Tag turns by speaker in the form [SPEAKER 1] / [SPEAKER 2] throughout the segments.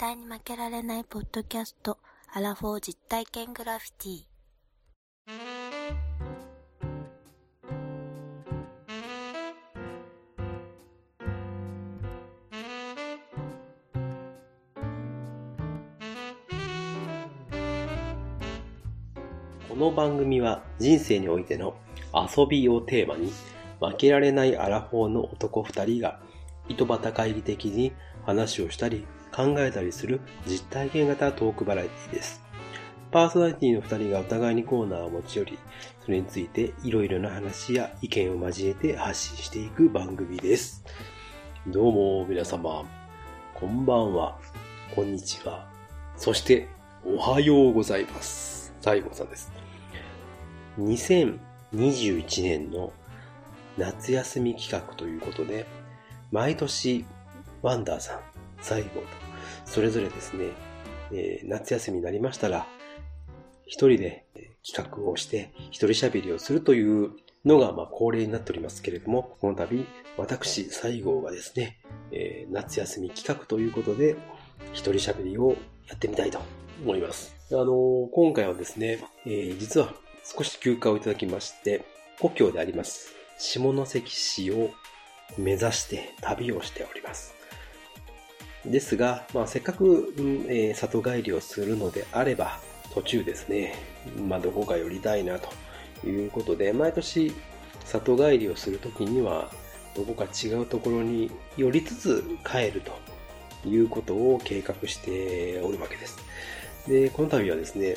[SPEAKER 1] 対に負けられないポッドキャスト、アラフォー実体験グラフィティ。
[SPEAKER 2] この番組は人生においての遊びをテーマに負けられないアラフォーの男二人が糸端会議的に話をしたり考えたりする実体験型トークバラエティです。パーソナリティの二人がお互いにコーナーを持ち寄り、それについていろいろな話や意見を交えて発信していく番組です。どうも皆様、こんばんは、こんにちは、そしておはようございます。西郷さんです。2021年の夏休み企画ということで、毎年ワンダーさん、西郷と、それぞれですね、えー、夏休みになりましたら、一人で企画をして、一人喋りをするというのが、まあ、恒例になっておりますけれども、この度、私、西郷がですね、えー、夏休み企画ということで、一人喋りをやってみたいと思います。あのー、今回はですね、えー、実は少し休暇をいただきまして、故郷であります、下関市を目指して旅をしております。ですが、まあ、せっかく、えー、里帰りをするのであれば、途中ですね、まあ、どこか寄りたいなということで、毎年里帰りをするときには、どこか違うところに寄りつつ帰るということを計画しておるわけです。で、この度はですね、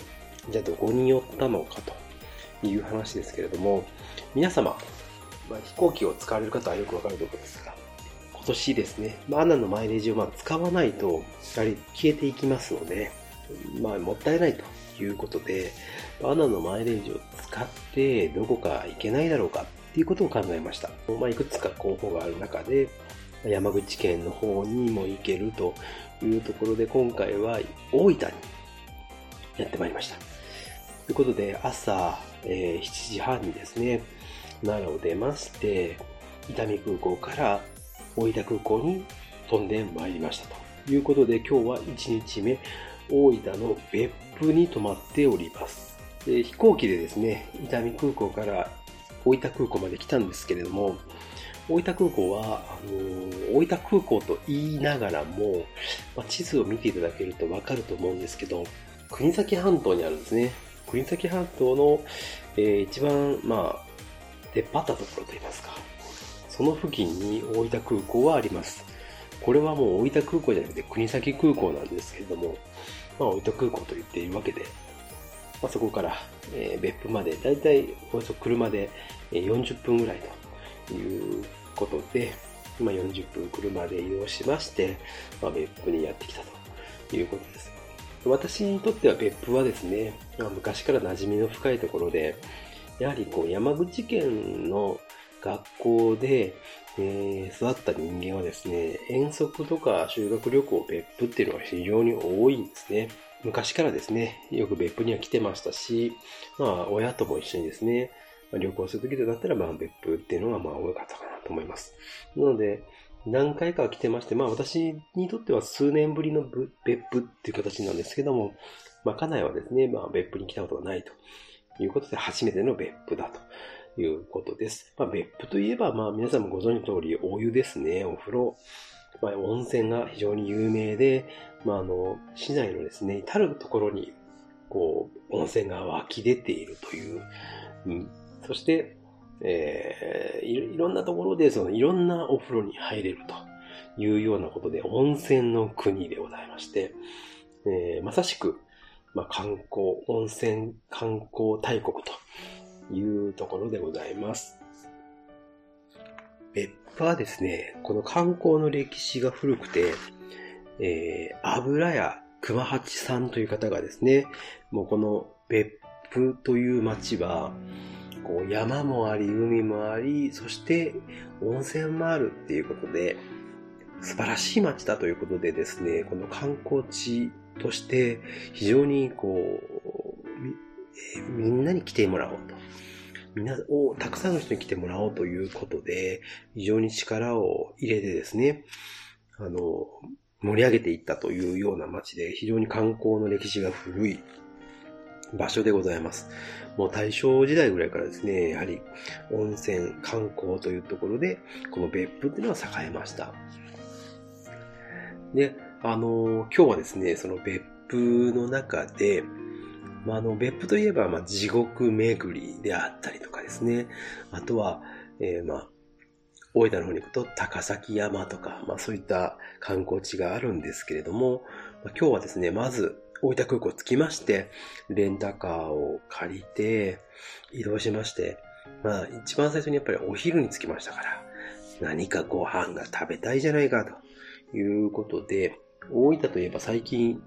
[SPEAKER 2] じゃあどこに寄ったのかという話ですけれども、皆様、まあ、飛行機を使われる方はよくわかると思うんです、年ですね、まあ、アナのマイレージをまあ使わないと、やはり消えていきますので、まあ、もったいないということで、アナのマイレージを使ってどこか行けないだろうかっていうことを考えました。まあ、いくつか候補がある中で、山口県の方にも行けるというところで、今回は大分にやってまいりました。ということで、朝、えー、7時半にですね、奈良を出まして、伊丹空港から大分空港に飛んでまいりましたということで、今日は1日目、大分の別府に泊まっております。で飛行機でですね、伊丹空港から大分空港まで来たんですけれども、大分空港は、あのー、大分空港と言いながらも、まあ、地図を見ていただけるとわかると思うんですけど、国崎半島にあるんですね。国崎半島の、えー、一番、まあ、出っ張ったところといいますか、その付近に大分空港はあります。これはもう大分空港じゃなくて国崎空港なんですけれども、まあ、大分空港と言っているわけで、まあ、そこから、え、別府までだいたいおよそ車で40分ぐらいということで、まあ、40分車で移動しまして、まあ、別府にやってきたということです。私にとっては別府はですね、まあ、昔から馴染みの深いところで、やはりこう山口県の学校で、えー、育った人間はですね、遠足とか修学旅行別府っていうのが非常に多いんですね。昔からですね、よく別府には来てましたし、まあ親とも一緒にですね、まあ、旅行するときとなったらまあ別府っていうのがまあ多かったかなと思います。なので、何回か来てまして、まあ私にとっては数年ぶりの別府っていう形なんですけども、まあ家内はですね、まあ別府に来たことがないということで初めての別府だということです。まあ、別府といえば、まあ、皆さんもご存知の通り、お湯ですね、お風呂。まあ、温泉が非常に有名で、まあ、あの、市内のですね、至るところに、こう、温泉が湧き出ているという。うん、そして、えー、いろんなところで、その、いろんなお風呂に入れるというようなことで、温泉の国でございまして、えー、まさしく、まあ、観光、温泉観光大国というところでございます。別府はですね、この観光の歴史が古くて、えー、油屋熊八さんという方がですね、もうこの別府という町は、こう山もあり、海もあり、そして温泉もあるっていうことで、素晴らしい町だということでですね、この観光地として非常にこう、えみんなに来てもらおうと。みんなを、たくさんの人に来てもらおうということで、非常に力を入れてですね、あの、盛り上げていったというような街で、非常に観光の歴史が古い場所でございます。もう大正時代ぐらいからですね、やはり温泉、観光というところで、この別府っていうのは栄えました。で、あの、今日はですね、その別府の中で、まあ、あの、別府といえば、まあ、地獄巡りであったりとかですね。あとは、えー、まあ、大分の方に行くと高崎山とか、まあそういった観光地があるんですけれども、まあ、今日はですね、まず大分空港着きまして、レンタカーを借りて、移動しまして、まあ一番最初にやっぱりお昼に着きましたから、何かご飯が食べたいじゃないかということで、大分といえば最近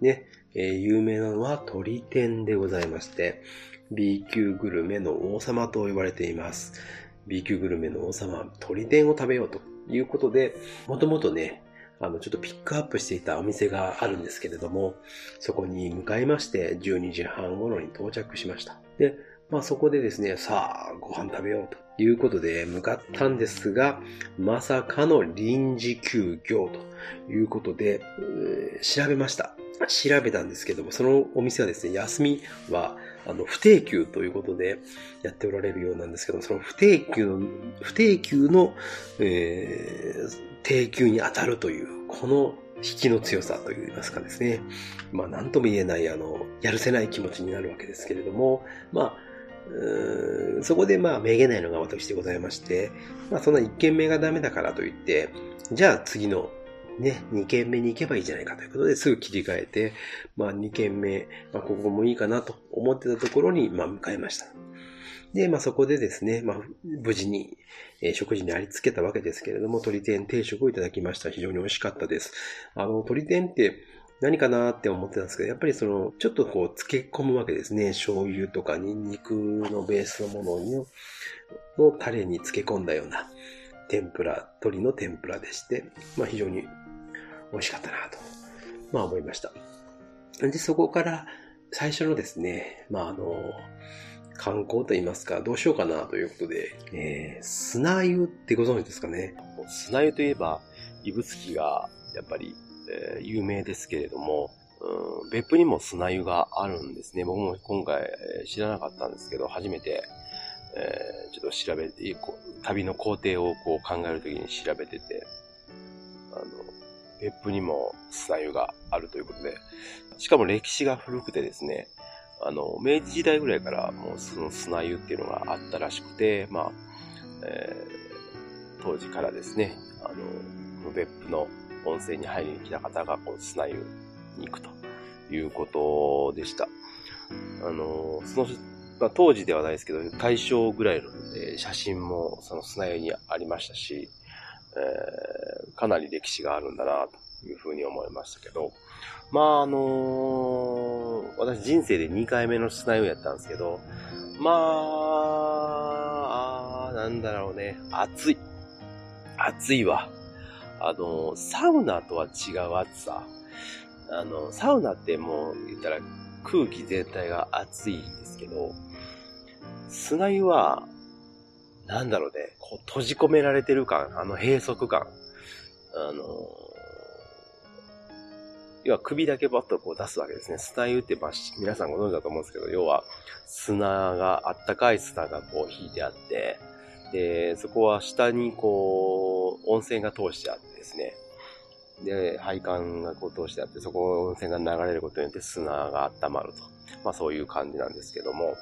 [SPEAKER 2] ね、えー、有名なのは鳥天でございまして、B 級グルメの王様と言われています。B 級グルメの王様、鳥天を食べようということで、もともとね、あの、ちょっとピックアップしていたお店があるんですけれども、そこに向かいまして、12時半頃に到着しました。で、まあそこでですね、さあ、ご飯食べようということで向かったんですが、まさかの臨時休業ということで、調べました。調べたんですけども、そのお店はですね、休みは、あの、不定休ということでやっておられるようなんですけど、その不定休の、不定休の、えー、定休に当たるという、この引きの強さといいますかですね。まあ、なんとも言えない、あの、やるせない気持ちになるわけですけれども、まあ、そこでまあ、めげないのが私でございまして、まあ、そんな1軒目がダメだからといって、じゃあ次のね、2軒目に行けばいいじゃないかということですぐ切り替えて、まあ2軒目、まあここもいいかなと思ってたところに、まあ向かいました。で、まあそこでですね、まあ無事に、え、食事にありつけたわけですけれども、鶏天定食をいただきました。非常に美味しかったです。あの、鶏天って何かなって思ってたんですけど、やっぱりその、ちょっとこう、漬け込むわけですね。醤油とかニンニクのベースのものに、のタレに漬け込んだような天ぷら、鶏の天ぷらでして、まあ非常に美味しかったなと、まあ思いました。で、そこから最初のですね、まああの、観光と言いますか、どうしようかなということで、えー、砂湯ってご存知ですかね？
[SPEAKER 3] 砂湯といえば、指宿がやっぱり、えー、有名ですけれども、うん、別府にも砂湯があるんですね。僕も今回、えー、知らなかったんですけど、初めて、えー、ちょっと調べて、旅の工程をこう考えるときに調べてて、あの、別府にも砂湯があるということで、しかも歴史が古くてですね、あの、明治時代ぐらいからもうその砂湯っていうのがあったらしくて、まあ、えー、当時からですね、あの、別府の温泉に入りに来た方がこう砂湯に行くということでした。あの、その、まあ、当時ではないですけど、大正ぐらいの、え写真もその砂湯にありましたし、えー、かなり歴史があるんだな、というふうに思いましたけど、まあ、あのー、私人生で2回目の砂湯やったんですけど、まあ、あなんだろうね、暑い。暑いわ。あの、サウナとは違う暑さ。あの、サウナってもう言ったら空気全体が暑いんですけど、砂湯はなんだろうね、こう閉じ込められてる感、あの閉塞感。あの要は首だけバッとこう出すわけですね。砂湯って、まあ、皆さんご存知だと思うんですけど、要は砂が、あったかい砂がこう引いてあって、で、そこは下にこう、温泉が通してあってですね。で、配管がこう通してあって、そこ温泉が流れることによって砂が温まると。まあそういう感じなんですけども。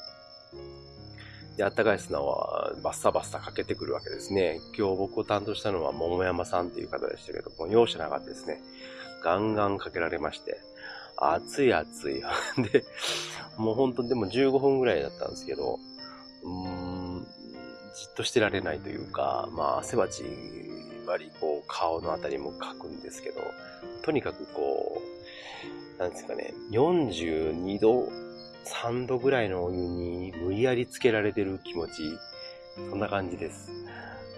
[SPEAKER 3] で、あったかい砂はバッサバッサかけてくるわけですね。今日僕を担当したのは桃山さんっていう方でしたけども、容赦なかったですね。ガンガンかけられまして、暑い暑い。で、もう本当でも15分ぐらいだったんですけど、うーん、じっとしてられないというか、まあ汗ばち割りこう顔のあたりもかくんですけど、とにかくこう、なんですかね、42度3度ぐらいのお湯に無理やりつけられてる気持ち、そんな感じです。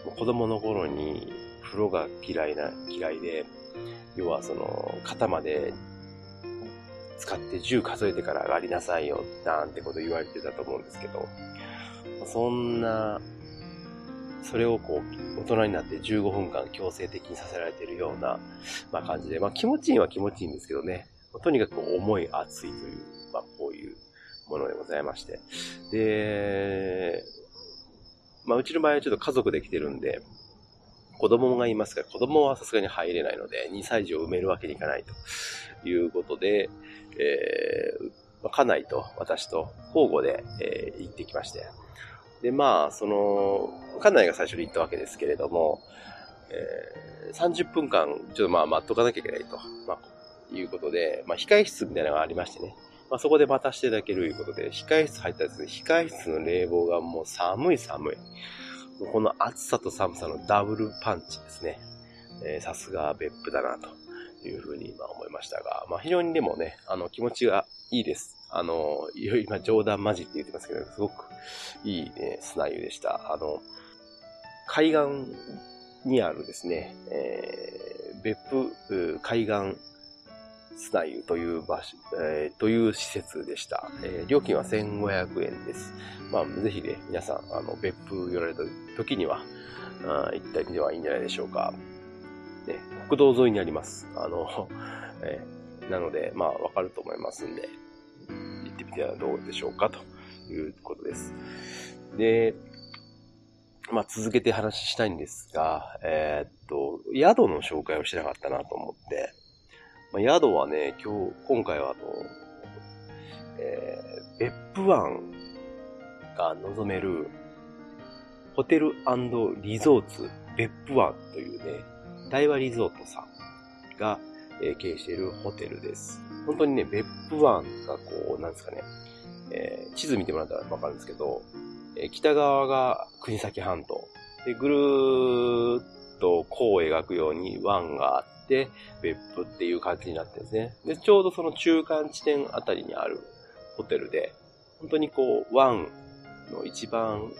[SPEAKER 3] もう子供の頃に風呂が嫌いな、嫌いで、要はその、肩まで使って10数えてから上がりなさいよ、なんてこと言われてたと思うんですけど、そんな
[SPEAKER 2] それをこう、大人になって15分間強制的にさせられてるような、まあ感じで、まあ気持ちいいは気持ちいいんですけどね、とにかく重い、熱いと、いう。ものでございまして。で、まあうちの場合はちょっと家族で来てるんで、子供がいますから、子供はさすがに入れないので、2歳児を埋めるわけにいかないということで、えー、家内と私と交互で、えー、行ってきまして。で、まあ、その、家内が最初に行ったわけですけれども、えー、30分間、ちょっとまあ待っとかなきゃいけないと、まあ、いうことで、まあ、控室みたいなのがありましてね。まあ、そこで待たせていただけるということで、控室入ったらで、控室の冷房がもう寒い寒い。この暑さと寒さのダブルパンチですね。さすが別府だなというふうに今思いましたが、まあ非常にでもね、あの気持ちがいいです。あの、今冗談交じって言ってますけど、すごくいいね、砂湯でした。あの、海岸にあるですね、えー、別府海岸砂湯という場所、えー、という施設でした。えー、料金は1500円です。まあ、ぜひね、皆さん、あの、別府寄られた時には、あ行ったりではいいんじゃないでしょうか。ね、国道沿いにあります。あの、えー、なので、まあ、わかると思いますんで、行ってみてはどうでしょうか、ということです。で、まあ、続けて話したいんですが、えー、っと、宿の紹介をしてなかったなと思って、まあ、宿はね、今日、今回はあの、えー、別府湾が望める、ホテルリゾーツ別府湾というね、大和リゾートさんが、えー、経営しているホテルです。本当にね、別府湾がこう、なんですかね、えー、地図見てもらったらわかるんですけど、えー、北側が国崎半島。で、ぐるーっと弧を描くように湾があって、別府っていう感じになってるんですね。で、ちょうどその中間地点あたりにあるホテルで、本当にこう、湾の一番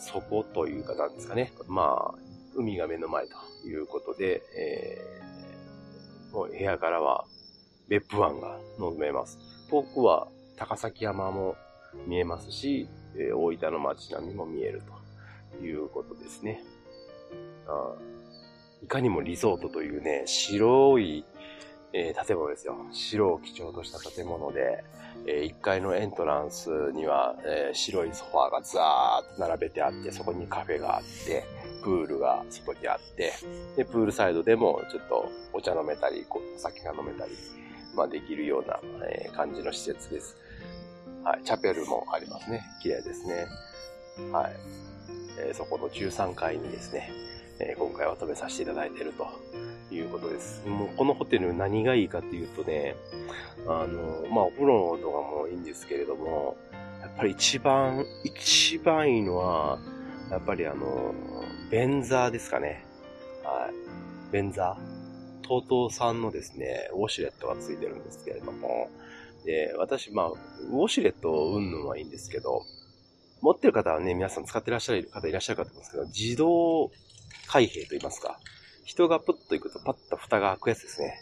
[SPEAKER 2] 底というかなんですかね。まあ、海が目の前ということで、えー、もう部屋からは別府湾が望めます。遠くは高崎山も見えますし、えー、大分の街並みも見えるということですね。あいかにもリゾートというね、白い、えー、建物ですよ。白を基調とした建物で、えー、1階のエントランスには、えー、白いソファーがザーッと並べてあって、そこにカフェがあって、プールが外にあって、で、プールサイドでもちょっとお茶飲めたり、お酒が飲めたり、まあできるような、え、感じの施設です。はい、チャペルもありますね。綺麗ですね。はい。えー、そこの13階にですね、えー、今回は止めさせていただいているということです。もうこのホテル何がいいかっていうとね、あの、まあお風呂とかもいいんですけれども、やっぱり一番、一番いいのは、やっぱりあの、ベンザーですかね。はい。ベンザー。TOTO さんのですね、ウォシュレットがついてるんですけれども、で、私、まあ、ウォシュレットうんぬんはいいんですけど、持ってる方はね、皆さん使ってらっしゃる方いらっしゃるかと思うんですけど、自動開閉と言いますか。人がプッと行くとパッと蓋が開くやつですね。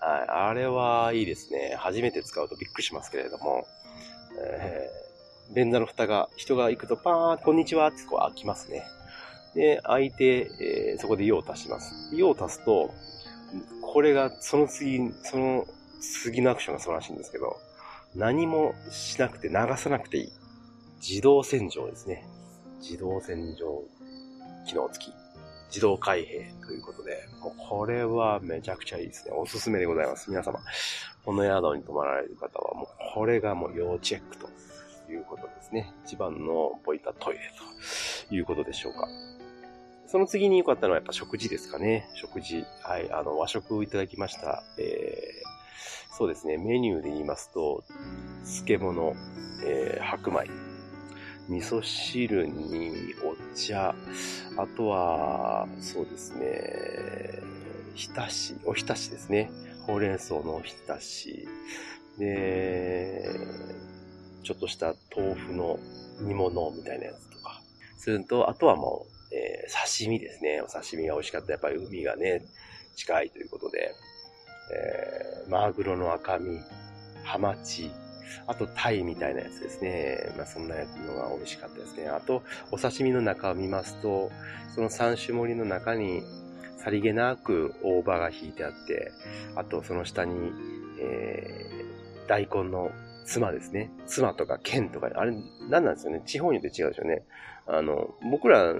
[SPEAKER 2] はい。あれはいいですね。初めて使うとびっくりしますけれども、えー、便座の蓋が、人が行くとパーン、こんにちはってこう開きますね。で、開いて、えー、そこで用を足します。用を足すと、これが、その次、その次のアクションが素晴らしいんですけど、何もしなくて流さなくていい。自動洗浄ですね。自動洗浄機能付き。自動開閉ということで、これはめちゃくちゃいいですね。おすすめでございます。皆様、この宿に泊まられる方は、もうこれがもう要チェックということですね。一番のポイントはトイレということでしょうか。その次に良かったのはやっぱ食事ですかね。食事。はい。あの、和食をいただきました。えー、そうですね。メニューで言いますと、漬物、えー、白米、味噌汁にお茶、あとは、そうですね、浸し、お浸しですね。ほうれん草のお浸し。で、ちょっとした豆腐の煮物みたいなやつとか。すると、あとはもう、えー、刺身ですね。お刺身が美味しかった。やっぱり海がね、近いということで、えー、マグロの赤身、ハマチ、あと、タイみたいなやつですね。まあ、そんなやつのが美味しかったですね。あと、お刺身の中を見ますと、その三種盛りの中に、さりげなく大葉が引いてあって、あと、その下に、えー、大根の妻ですね。妻とか剣とか、あれ、何なんですよね。地方によって違うでしょうね。あの、僕ら、あの、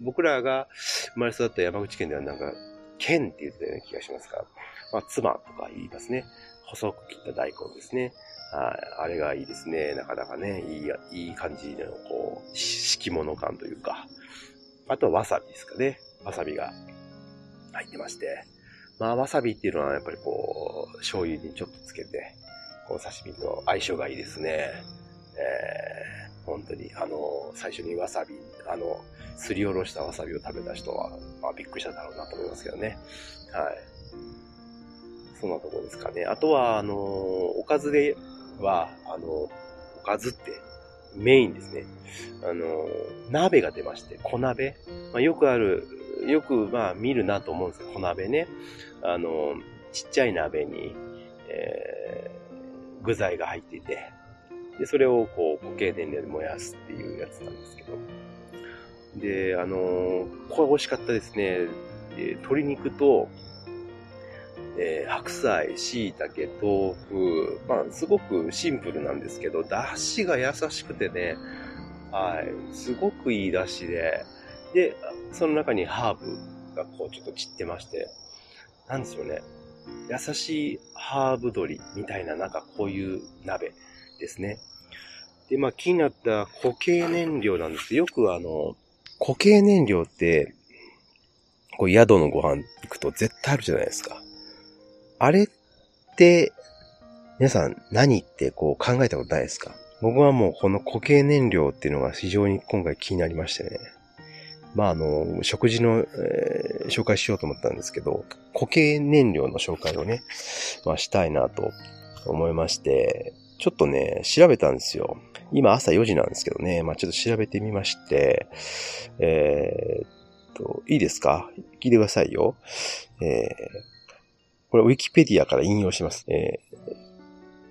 [SPEAKER 2] 僕らが生まれ育った山口県ではなんか、剣って言ってたような気がしますが、まあ、妻とか言いますね。細く切った大根ですね。はい。あれがいいですね。なかなかね、いい、いい感じの、こう、敷物感というか。あとはわさびですかね。わさびが入ってまして。まあ、わさびっていうのはやっぱりこう、醤油にちょっとつけて、こう、刺身と相性がいいですね。えー、本当に、あの、最初にわさび、あの、すりおろしたわさびを食べた人は、まあ、びっくりしただろうなと思いますけどね。はい。そんなとこですかね。あとは、あの、おかずでは、あの、おかずってメインですね。あの、鍋が出まして、小鍋。まあ、よくある、よくまあ見るなと思うんですけど、小鍋ね。あの、ちっちゃい鍋に、えー、具材が入っていて、で、それをこう固形燃料で燃やすっていうやつなんですけど。で、あのこれ美味しかったですね。鶏肉と、えー、白菜、椎茸、豆腐、まあ、すごくシンプルなんですけど、出汁が優しくてね、はい、すごくいい出汁で、で、その中にハーブがこうちょっと散ってまして、なんですよね。優しいハーブ鶏みたいな、なんかこういう鍋ですね。で、まあ気になった固形燃料なんです、よくあの、固形燃料って、こう宿のご飯行くと絶対あるじゃないですか。あれって、皆さん何ってこう考えたことないですか？僕はもうこの固形燃料っていうのが非常に今回気になりましてね。まあ、あの、食事の、えー、紹介しようと思ったんですけど、固形燃料の紹介をね、まあ、したいなと思いまして、ちょっとね、調べたんですよ。今朝4時なんですけどね、まあ、ちょっと調べてみまして、えー、っと、いいですか？聞いてくださいよ。えーこれウィキペディアから引用します。え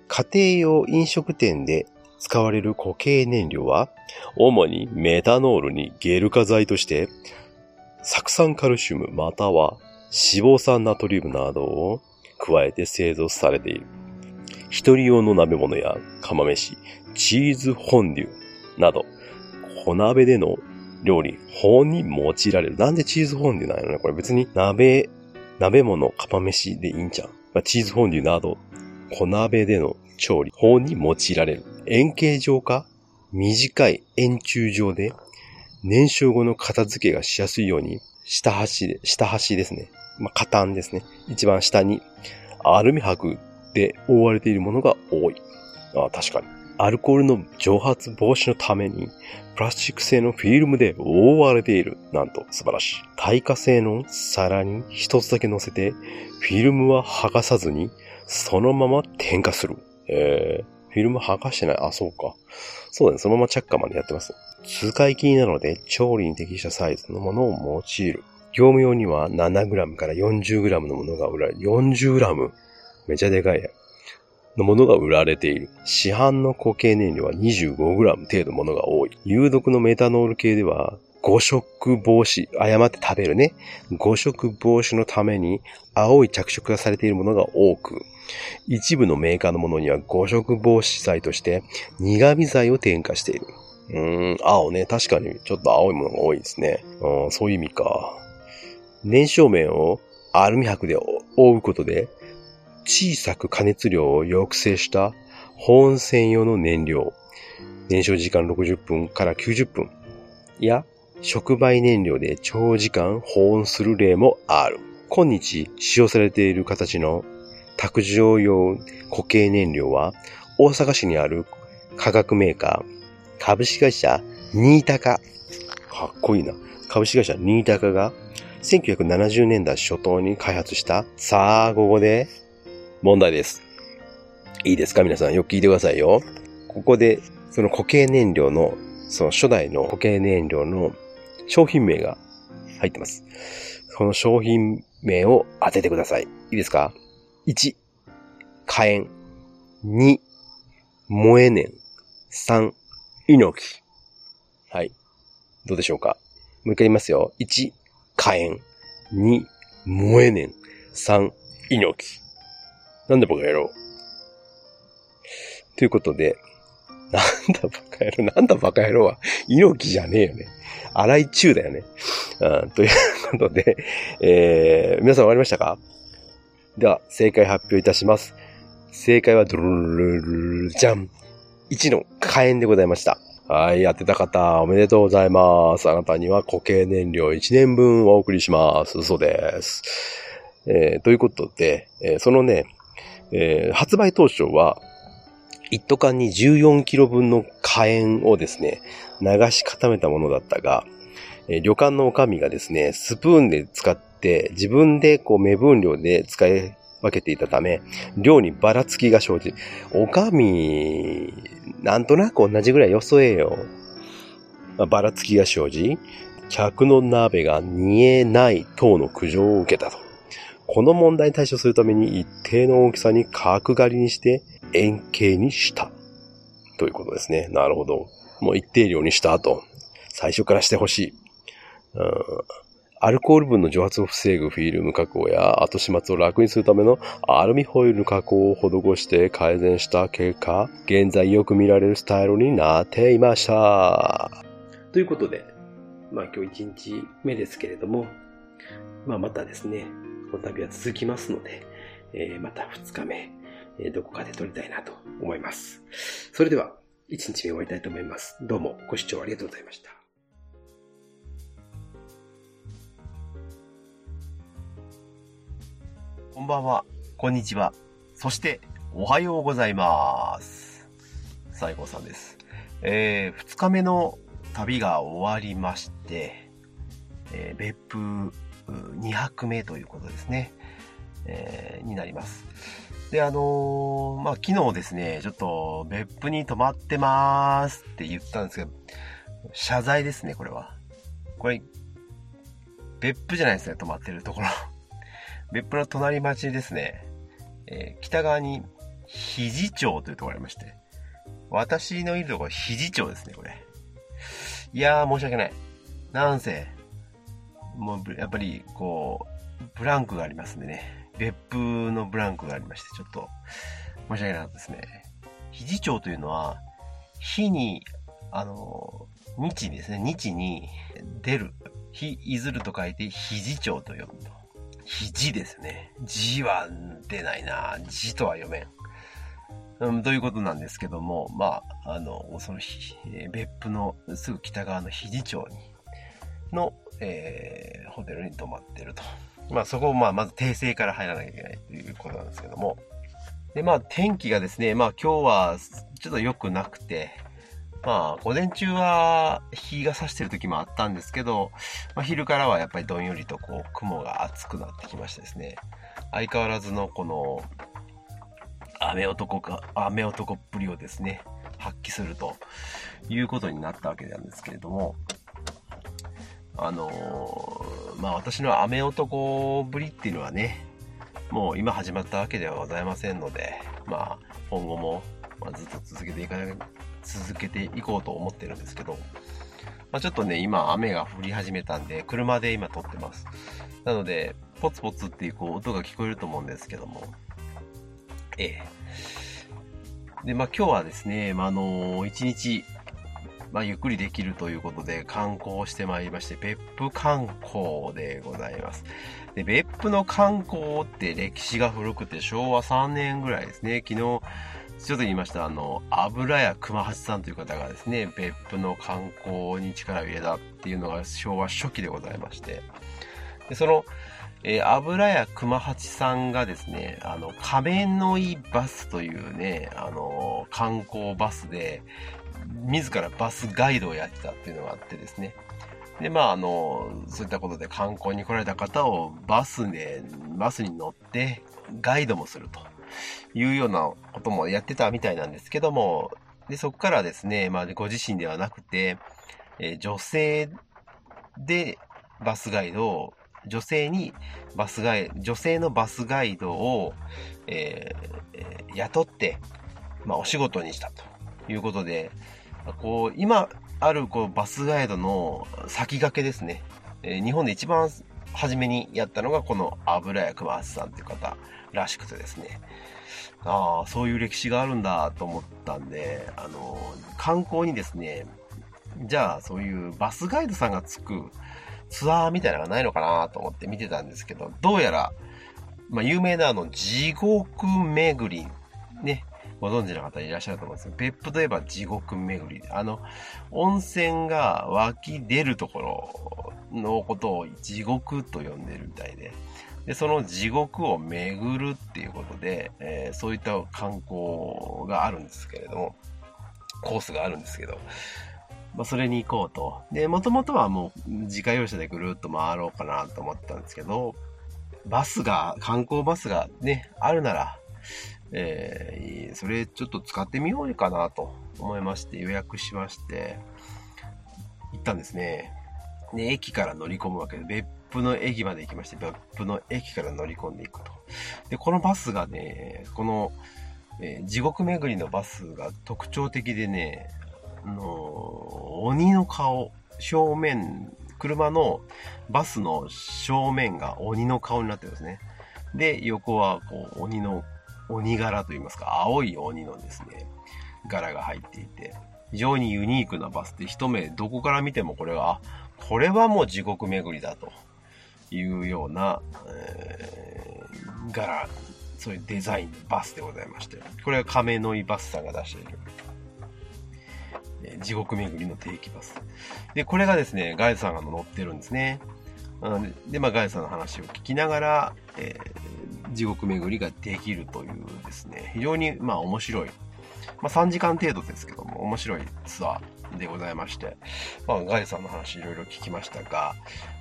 [SPEAKER 2] ー、家庭用飲食店で使われる固形燃料は、主にメタノールにゲル化剤として、酢酸カルシウムまたは脂肪酸ナトリウムなどを加えて製造されている。一人用の鍋物や釜飯、チーズフォンデュなど、小鍋での料理、法に用いられる。なんでチーズフォンデュなんやろねこれ別に鍋鍋物、釜飯でいいんじゃん。まあ、チーズフォンデュなど、小鍋での調理法に用いられる。円形状か？短い円柱状で、燃焼後の片付けがしやすいように、下端で、下端ですね。まあ、カタンですね。一番下に、アルミ箔で覆われているものが多い。ああ確かに。アルコールの蒸発防止のために、プラスチック製のフィルムで覆われている。なんと素晴らしい。耐火性の皿に一つだけ乗せて、フィルムは剥がさずに、そのまま点火する。えー、フィルム剥がしてない。あ、そうか。そうだね。そのまま着火までやってます。使い切りなので、調理に適したサイズのものを用いる。業務用には 7g から 40g のものが売られる、40g? めちゃでかいや。のものが売られている。市販の固形燃料は 25g 程度ものが多い。有毒のメタノール系では、誤食防止、誤って食べるね。誤食防止のために青い着色がされているものが多く、一部のメーカーのものには誤食防止剤として苦味剤を添加している。うーん、青ね。確かにちょっと青いものが多いですね。うん、そういう意味か。燃焼面をアルミ箔で覆うことで小さく加熱量を抑制した保温専用の燃料。燃焼時間60分から90分や触媒燃料で長時間保温する例もある。今日使用されている形の卓上用固形燃料は大阪市にある化学メーカー株式会社新高。かっこいいな。株式会社新高が1970年代初頭に開発したさあ、ここで問題です。いいですか？皆さん、よく聞いてくださいよ。ここで、その固形燃料の、その初代の固形燃料の商品名が入ってます。その商品名を当ててください。いいですか ?1、火炎。2、燃えねん。3、猪木。はい。どうでしょうか？もう一回言いますよ。1、火炎。2、燃えねん。3、猪木。なんでバカ野郎ということで、なんだバカ野郎、なんだバカ野郎は、猪木じゃねえよね。荒井中だよね。うん、ということで、えー、皆さん終わりましたか？では、正解発表いたします。正解は、ドルルルルじゃん。1の火炎でございました。はい、当てた方、おめでとうございます。あなたには固形燃料1年分お送りします。嘘です。えー、ということで、えー、そのね、えー、発売当初は、一斗缶に14キロ分の火炎をですね、流し固めたものだったが、えー、旅館の女将がですね、スプーンで使って自分でこう目分量で使い分けていたため、量にばらつきが生じ、おかみ、なんとなく同じぐらいよそえよ。まあ、ばらつきが生じ、客の鍋が煮えない等の苦情を受けたと。この問題に対処するために一定の大きさに角刈りにして円形にした。ということですね。なるほど。もう一定量にした後、最初からしてほしい。うんアルコール分の蒸発を防ぐフィルム加工や後始末を楽にするためのアルミホイル加工を施して改善した結果、現在よく見られるスタイルになっていました。
[SPEAKER 4] ということで、まあ今日1日目ですけれども、まあまたですね、この旅は続きますので、えー、また2日目、えー、どこかで撮りたいなと思います。それでは、1日目終わりたいと思います。どうもご視聴ありがとうございました。
[SPEAKER 2] こんばんは、こんにちは。そして、おはようございます。西郷さんです。えー、2日目の旅が終わりまして、えー、別府2泊目ということですね。えー、になります。で、あのー、まあ、昨日ですね、ちょっと別府に泊まってまーすって言ったんですけど、謝罪ですね、これは。これ、別府じゃないですね、泊まってるところ。別府の隣町ですね、えー、北側に肘町というところがありまして、私のいるところ肘町ですね、これ。いやー、申し訳ない。なんせ、もう、やっぱり、こう、ブランクがありますんでね、別府のブランクがありまして、ちょっと、申し訳なかったですね。肘町というのは、火に、あの、日ですね、日に出る、日いずると書いて肘町と読むと。肘ですね。字は出ないな。字とは読めん。うん、ということなんですけども、まあ、あの、その、えー、別府のすぐ北側の肘町に、の、えー、ホテルに泊まってると。まあ、そこを、まあ、まず訂正から入らなきゃいけないということなんですけども。で、まあ、天気がですね、まあ、今日はちょっと良くなくて、まあ、午前中は日が差してる時もあったんですけど、まあ、昼からはやっぱりどんよりとこう雲が厚くなってきましてですね、相変わらずのこの雨男か、雨男っぷりをですね、発揮するということになったわけなんですけれども、あのー、まあ私の雨男ぶりっていうのはね、もう今始まったわけではございませんので、まあ今後もずっと続けていかな続けていこうと思ってるんですけど、まあ、ちょっとね、今雨が降り始めたんで、車で今撮ってます。なので、ポツポツっていうこう音が聞こえると思うんですけども、ええ。で、まあ今日はですね、まあ、あのー、一日、まあ、ゆっくりできるということで観光してまいりまして、別府観光でございます。で、別府の観光って歴史が古くて昭和3年ぐらいですね。昨日、ちょっと言いました、あの、油屋熊八さんという方がですね、別府の観光に力を入れたっていうのが昭和初期でございまして、でその、えー、油屋熊八さんがですね、あの、仮面のいバスというね、あの、観光バスで、自らバスガイドをやってたっていうのがあってですね。で、まあ、あの、そういったことで観光に来られた方をバスで、バスに乗ってガイドもすると。いうようなこともやってたみたいなんですけども、で、そこからですね、まあ、ご自身ではなくて、え、女性でバスガイドを、女性にバスガイド、女性のバスガイドを、えー、雇って、まあ、お仕事にしたということで、こう、今あるこうバスガイドの先駆けですね。えー、日本で一番初めにやったのがこの油屋熊橋さんっていう方らしくてですね。ああ、そういう歴史があるんだと思ったんで、あの、観光にですね、じゃあそういうバスガイドさんがつくツアーみたいなのがないのかなと思って見てたんですけど、どうやら、まあ、有名なあの、地獄巡り、ね、ご存知の方いらっしゃると思うんですけど、別府といえば地獄巡り。あの、温泉が湧き出るところのことを地獄と呼んでるみたいで、で、その地獄を巡るっていうことで、えー、そういった観光があるんですけれども、コースがあるんですけど、まあ、それに行こうと。で、もともとはもう自家用車でぐるっと回ろうかなと思ったんですけど、バスが、観光バスがね、あるなら、えー、それちょっと使ってみようかなと思いまして予約しまして、行ったんですね。で、駅から乗り込むわけで、別府の駅まで行きまして、別府の駅から乗り込んでいくと。で、このバスがね、この、えー、地獄巡りのバスが特徴的でね、あのー、鬼の顔、正面、車のバスの正面が鬼の顔になってるんですね。で、横はこう鬼の、鬼柄といいますか、青い鬼のですね、柄が入っていて、非常にユニークなバスで一目どこから見てもこれは、これはもう地獄巡りだというような、えー、柄、そういうデザインのバスでございまして、これは亀の井バスさんが出している、えー、地獄巡りの定期バス。で、これがですね、ガイドさんが乗ってるんですね。で、まあ、ガイドさんの話を聞きながら、えー、地獄巡りができるというですね、非常に、まあ、面白い。まあ、3時間程度ですけども、面白いツアーでございまして、まあ、ガイさんの話いろいろ聞きましたが、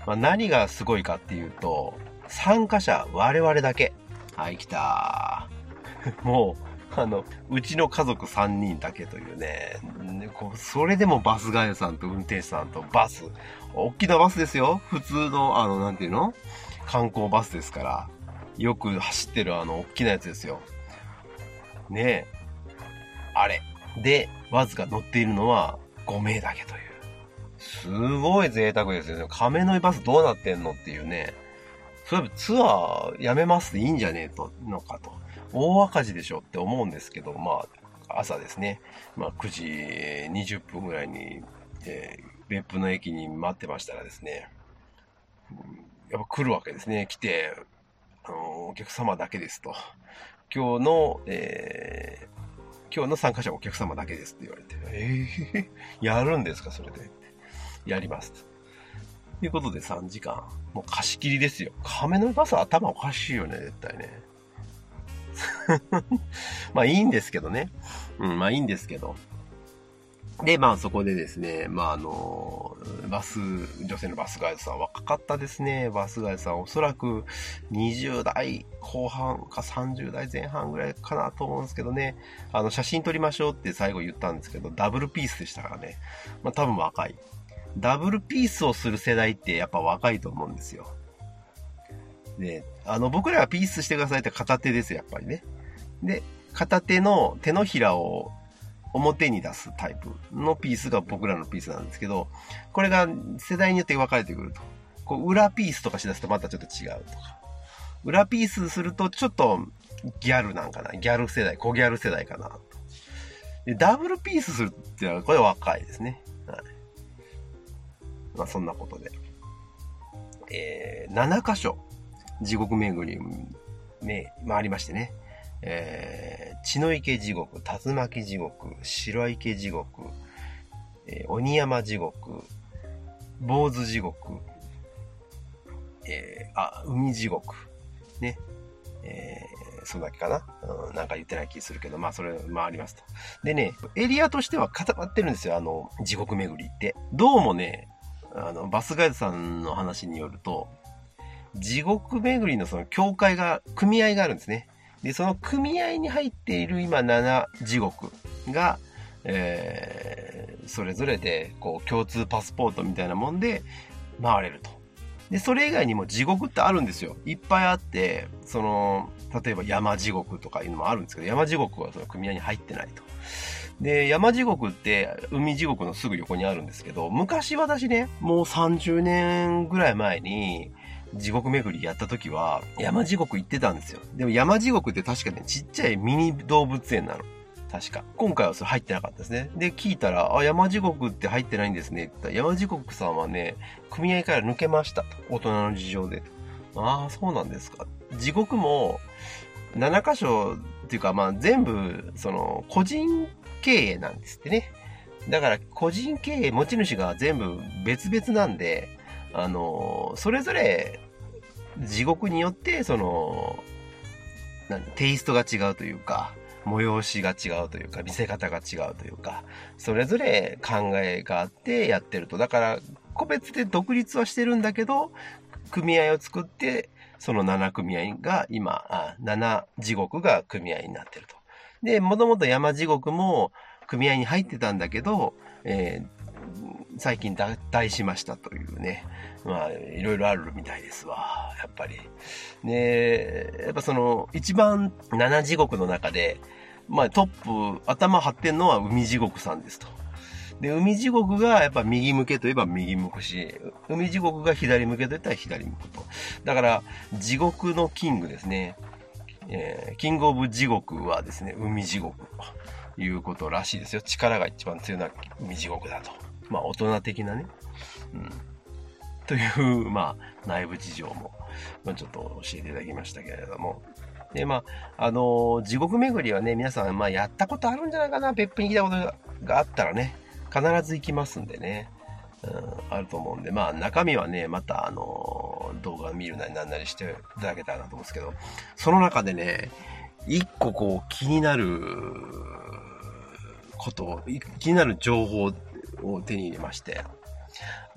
[SPEAKER 2] まあ、何がすごいかっていうと、参加者、我々だけ。はい、来た もう、あの、うちの家族3人だけというね、こうそれでもバスガイさんと運転手さんとバス、大きなバスですよ。普通の、あの、なんていうの？観光バスですから。よく走ってるあの、大きなやつですよ。ねえ。あれ。で、わずか乗っているのは5名だけという。すごい贅沢ですよね。亀の井バスどうなってんのっていうね。そういえばツアーやめますでいいんじゃねえと、のかと。大赤字でしょって思うんですけど、まあ、朝ですね。まあ、9時20分ぐらいに、えー別府の駅に待ってましたらですね、やっぱ来るわけですね。来て、お客様だけですと。今日の、えー、今日の参加者はお客様だけですって言われて、えー、やるんですかそれで。やります。ということで3時間。もう貸し切りですよ。亀のバス頭おかしいよね、絶対ね。まあいいんですけどね。うん、まあいいんですけど。で、まあそこでですね、まああの、バス、女性のバスガイドさん若かったですね。バスガイドさんおそらく20代後半か30代前半ぐらいかなと思うんですけどね。あの写真撮りましょうって最後言ったんですけど、ダブルピースでしたからね。まあ多分若い。ダブルピースをする世代ってやっぱ若いと思うんですよ。で、あの僕らはピースしてくださいって片手ですやっぱりね。で、片手の手のひらを表に出すタイプのピースが僕らのピースなんですけど、これが世代によって分かれてくると。こう、裏ピースとかしだすとまたちょっと違うとか。裏ピースするとちょっとギャルなんかな。ギャル世代、小ギャル世代かな。で、ダブルピースするっていうのはこれ若いですね。はい。まあそんなことで。えー、7箇所、地獄巡り、ね、回りましてね。えー、血の池地獄、竜巻地獄、白池地獄、えー、鬼山地獄、坊主地獄、えー、あ、海地獄、ね、えー、そんだけかな、うん、なんか言ってない気するけど、まあそれ回りますと。でね、エリアとしては固まってるんですよ、あの、地獄巡りって。どうもね、あの、バスガイドさんの話によると、地獄巡りのその境界が、組合があるんですね。で、その組合に入っている今7地獄が、えー、それぞれで、こう、共通パスポートみたいなもんで回れるとで、それ以外にも地獄ってあるんですよ。いっぱいあって、その、例えば山地獄とかいうのもあるんですけど、山地獄はその組合に入ってないと。で、山地獄って海地獄のすぐ横にあるんですけど、昔私ね、もう30年ぐらい前に、地獄巡りやった時は、山地獄行ってたんですよ。でも山地獄って確かね、ちっちゃいミニ動物園なの。確か。今回はそれ入ってなかったですね。で、聞いたら、あ、山地獄って入ってないんですね。って言ったら山地獄さんはね、組合から抜けました。大人の事情で。ああ、そうなんですか。地獄も、7箇所っていうか、まあ全部、その、個人経営なんですってね。だから、個人経営、持ち主が全部別々なんで、あの、それぞれ、地獄によって、その、なテイストが違うというか、催しが違うというか、見せ方が違うというか、それぞれ考えがあってやってると。だから、個別で独立はしてるんだけど、組合を作って、その7組合が今、あ7地獄が組合になってると。で、もともと山地獄も組合に入ってたんだけど、えー最近脱退しましたというね。まあ、いろいろあるみたいですわ。やっぱり。ねやっぱその、一番七地獄の中で、まあトップ、頭張ってんのは海地獄さんですと。で、海地獄がやっぱ右向けといえば右向くし、海地獄が左向けといったら左向くと。だから、地獄のキングですね。えーキングオブ地獄はですね、海地獄ということらしいですよ。力が一番強いのは海地獄だと。まあ、大人的なね。うん。という、まあ、内部事情も、まあ、ちょっと教えていただきましたけれども。で、まあ、あのー地獄巡りはね、皆さん、まあ、やったことあるんじゃないかな。別府に来たことがあったらね、必ず行きますんでね。うん、あると思うんで、まあ、中身はね、また、あのー動画見るなりなんなりしていただけたらなと思うんですけど、その中でね、一個こう、気になること、い気になる情報を手に入れまして、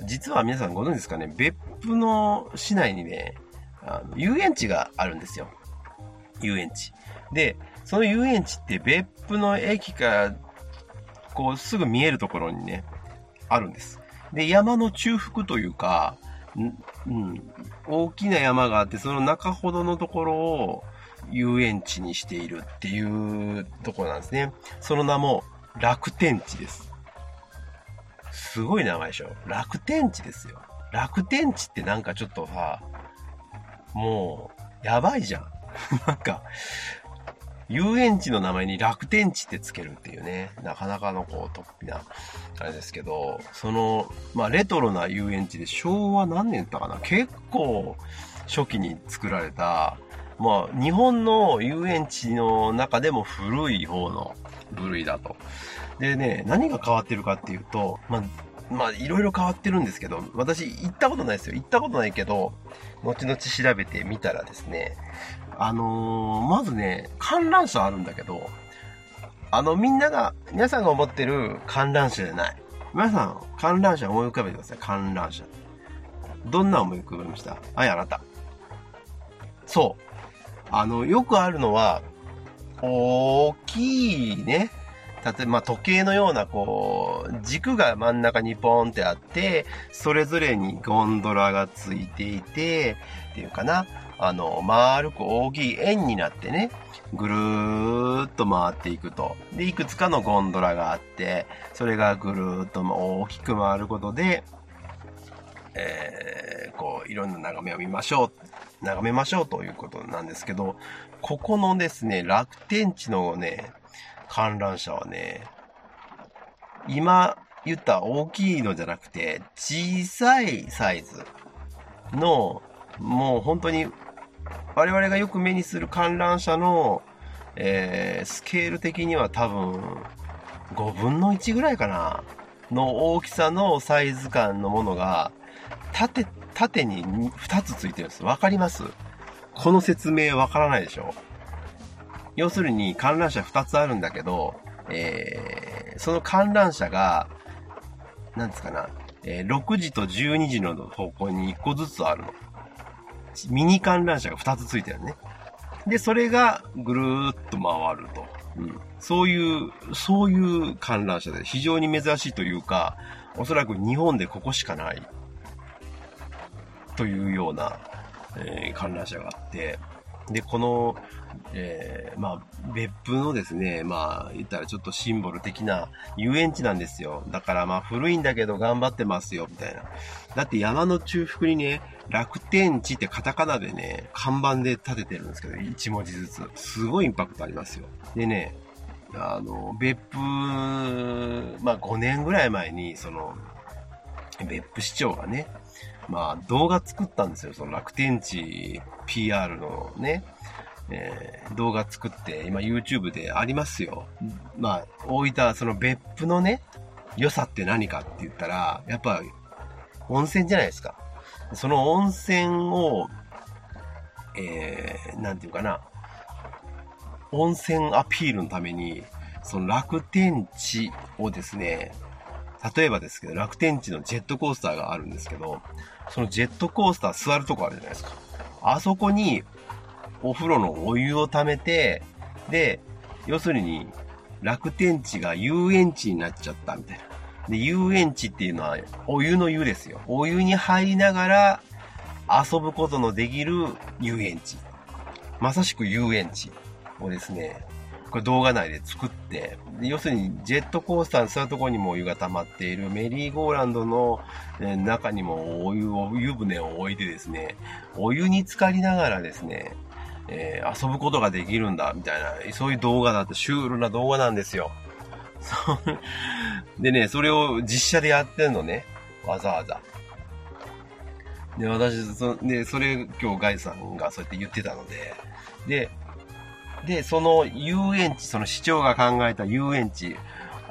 [SPEAKER 2] 実は皆さんご存知ですかね、別府の市内にね、あの遊園地があるんですよ。遊園地。で、その遊園地って別府の駅から、こうすぐ見えるところにね、あるんです。で、山の中腹というか、うん、大きな山があって、その中ほどのところを遊園地にしているっていうところなんですね。その名も楽天地です。すごい名前でしょ楽天地ですよ。楽天地ってなんかちょっとさ、もう、やばいじゃん。なんか、遊園地の名前に楽天地ってつけるっていうね、なかなかのこう、突飛な、あれですけど、その、まあ、レトロな遊園地で昭和何年だったかな結構初期に作られた、まあ、日本の遊園地の中でも古い方の部類だと。でね、何が変わってるかっていうと、まあ、まあ、いろいろ変わってるんですけど、私行ったことないですよ。行ったことないけど、後々調べてみたらですね、あのーまずね、観覧車あるんだけど、あの、みんなが、皆さんが思ってる観覧車じゃない。皆さん、観覧車思い浮かべてください。観覧車。どんな思い浮かべました？はい、あなた。そう。あの、よくあるのは、大きいね。例えば、時計のような、こう、軸が真ん中にポンってあって、それぞれにゴンドラがついていて、っていうかな。あの、丸く大きい円になってね、ぐるーっと回っていくと。で、いくつかのゴンドラがあって、それがぐるーっと大きく回ることで、えー、こう、いろんな眺めを見ましょう。眺めましょうということなんですけど、ここのですね、楽天地のね、観覧車はね、今言った大きいのじゃなくて、小さいサイズの、もう本当に我々がよく目にする観覧車の、えースケール的には多分5分の1ぐらいかなの大きさのサイズ感のものが縦、縦に2つついてるんです。わかります？この説明わからないでしょ？要するに観覧車2つあるんだけど、えーその観覧車が、なんですかな、えー6時と12時の方向に1個ずつあるの。ミニ観覧車が2つついてるね。で、それがぐるーっと回ると。うん。そういう、そういう観覧車で非常に珍しいというか、おそらく日本でここしかない。というような、えー、観覧車があって、で、この、えー、まあ、別府のですね、まあ、言ったらちょっとシンボル的な遊園地なんですよ。だからまあ、古いんだけど頑張ってますよ、みたいな。だって山の中腹にね、楽天地ってカタカナでね、看板で立ててるんですけど、1文字ずつ。すごいインパクトありますよ。でね、あの、別府、まあ5年ぐらい前に、その、別府市長がね、まあ動画作ったんですよ。その楽天地 PR のね、えー、動画作って、今 YouTube でありますよ。まあ、大分、その別府のね、良さって何かって言ったら、やっぱ、温泉じゃないですか。その温泉を、えー、なんていうかな、温泉アピールのために、その楽天地をですね、例えばですけど、楽天地のジェットコースターがあるんですけど、そのジェットコースター座るとこあるじゃないですか。あそこにお風呂のお湯を溜めて、で、要するに楽天地が遊園地になっちゃったみたいな。で、遊園地っていうのはお湯の湯ですよ。お湯に入りながら遊ぶことのできる遊園地。まさしく遊園地をですね、これ動画内で作って、要するにジェットコースターのそういうところにもお湯が溜まっている、メリーゴーランドの中にもお湯を、湯船を置いてですね、お湯に浸かりながらですね、えー、遊ぶことができるんだ、みたいな、そういう動画だってシュールな動画なんですよ。でね、それを実写でやってんのね。わざわざ。で、私、そで、それ今日ガイさんがそうやって言ってたので、で、で、その遊園地、その市長が考えた遊園地、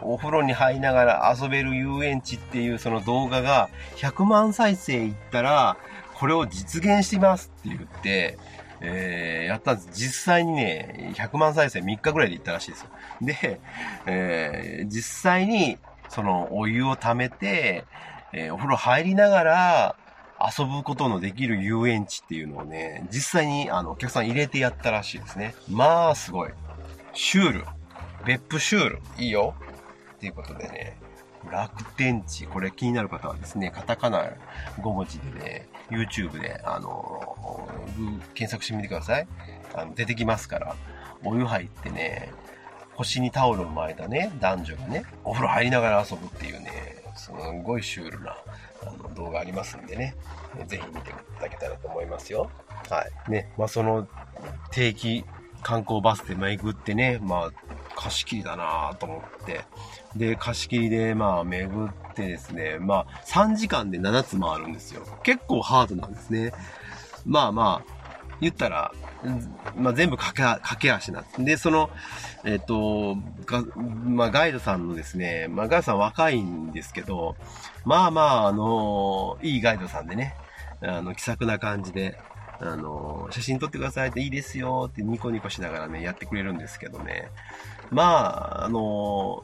[SPEAKER 2] お風呂に入りながら遊べる遊園地っていうその動画が100万再生いったら、これを実現していますって言って、えー、やったんです。実際にね、100万再生3日ぐらいでいったらしいですよ。で、えー、実際に、そのお湯を溜めて、えー、お風呂入りながら、遊ぶことのできる遊園地っていうのをね、実際にあのお客さん入れてやったらしいですね。まあ、すごい。シュール。別府シュール。いいよ。っていうことでね、楽天地。これ気になる方はですね、カタカナ5文字でね、YouTube で、あの、検索してみてください。あの、出てきますから。お湯入ってね、腰にタオルを巻いたね、男女がね、お風呂入りながら遊ぶっていうね、すんごいシュールなあの動画ありますんでね、ぜひ見ていただけたらと思いますよ。はい。ね、まあその定期観光バスで巡ってね、まあ貸し切りだなと思って、で、貸し切りでまあ巡ってですね、まあ3時間で7つ回るんですよ。結構ハードなんですね。まあまあ、言ったら、まあ、全部駆け駆け足なんです。で、その、えっ、と、が、まあ、ガイドさんのですね、まあ、ガイドさん若いんですけど、まあまあ、あの、いいガイドさんでね、あの、気さくな感じで、あの、写真撮ってくださいっていいですよってニコニコしながらね、やってくれるんですけどね。まあ、あの、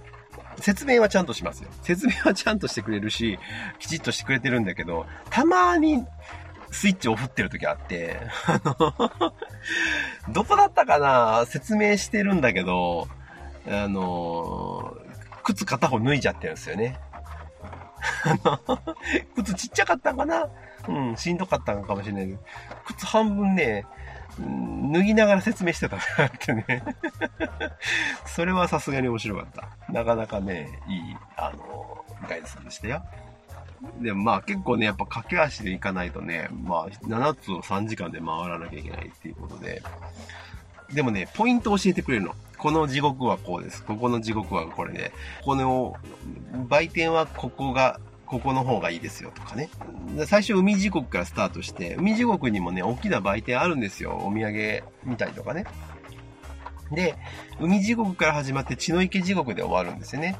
[SPEAKER 2] 説明はちゃんとしますよ。説明はちゃんとしてくれるし、きちっとしてくれてるんだけど、たまに、スイッチを振ってる時あって、あの、どこだったかな？説明してるんだけど、あの、靴片方脱いじゃってるんですよね。あの、靴ちっちゃかったんかな？うん、しんどかったのかもしれない、靴半分ね、脱ぎながら説明してたってね。それはさすがに面白かった。なかなかね、いい、あの、ガイドさんでしたよ。でもまあ結構ね、やっぱ駆け足で行かないとね、まあ7つを3時間で回らなきゃいけないっていうことで、でもね、ポイント教えてくれるの。この地獄はこうです。ここの地獄はこれで、この売店はここが、ここの方がいいですよとかね。最初海地獄からスタートして、海地獄にもね、大きな売店あるんですよ。お土産見たりとかね。で、海地獄から始まって血の池地獄で終わるんですよね。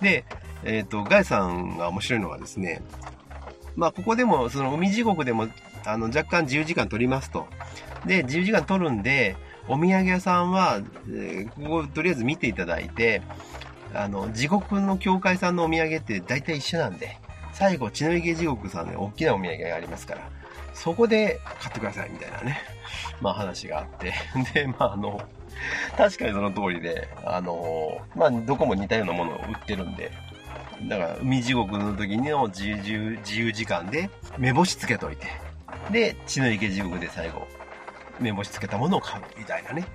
[SPEAKER 2] で、えっ、ー、と、ガイさんが面白いのがですね、まあ、ここでも、その海地獄でも、あの、若干自由時間取りますと。で、自由時間取るんで、お土産屋さんは、えー、こことりあえず見ていただいて、あの、地獄の教会さんのお土産って大体一緒なんで、最後、血の池地獄さんで大きなお土産がありますから、そこで買ってくださいみたいなね、まあ話があって、で、まああの、確かにその通りで、あのまあどこも似たようなものを売ってるんで、だから、海地獄の時の自由自由時間で目星つけといて、で、血の池地獄で最後、目星つけたものを買うみたいなね。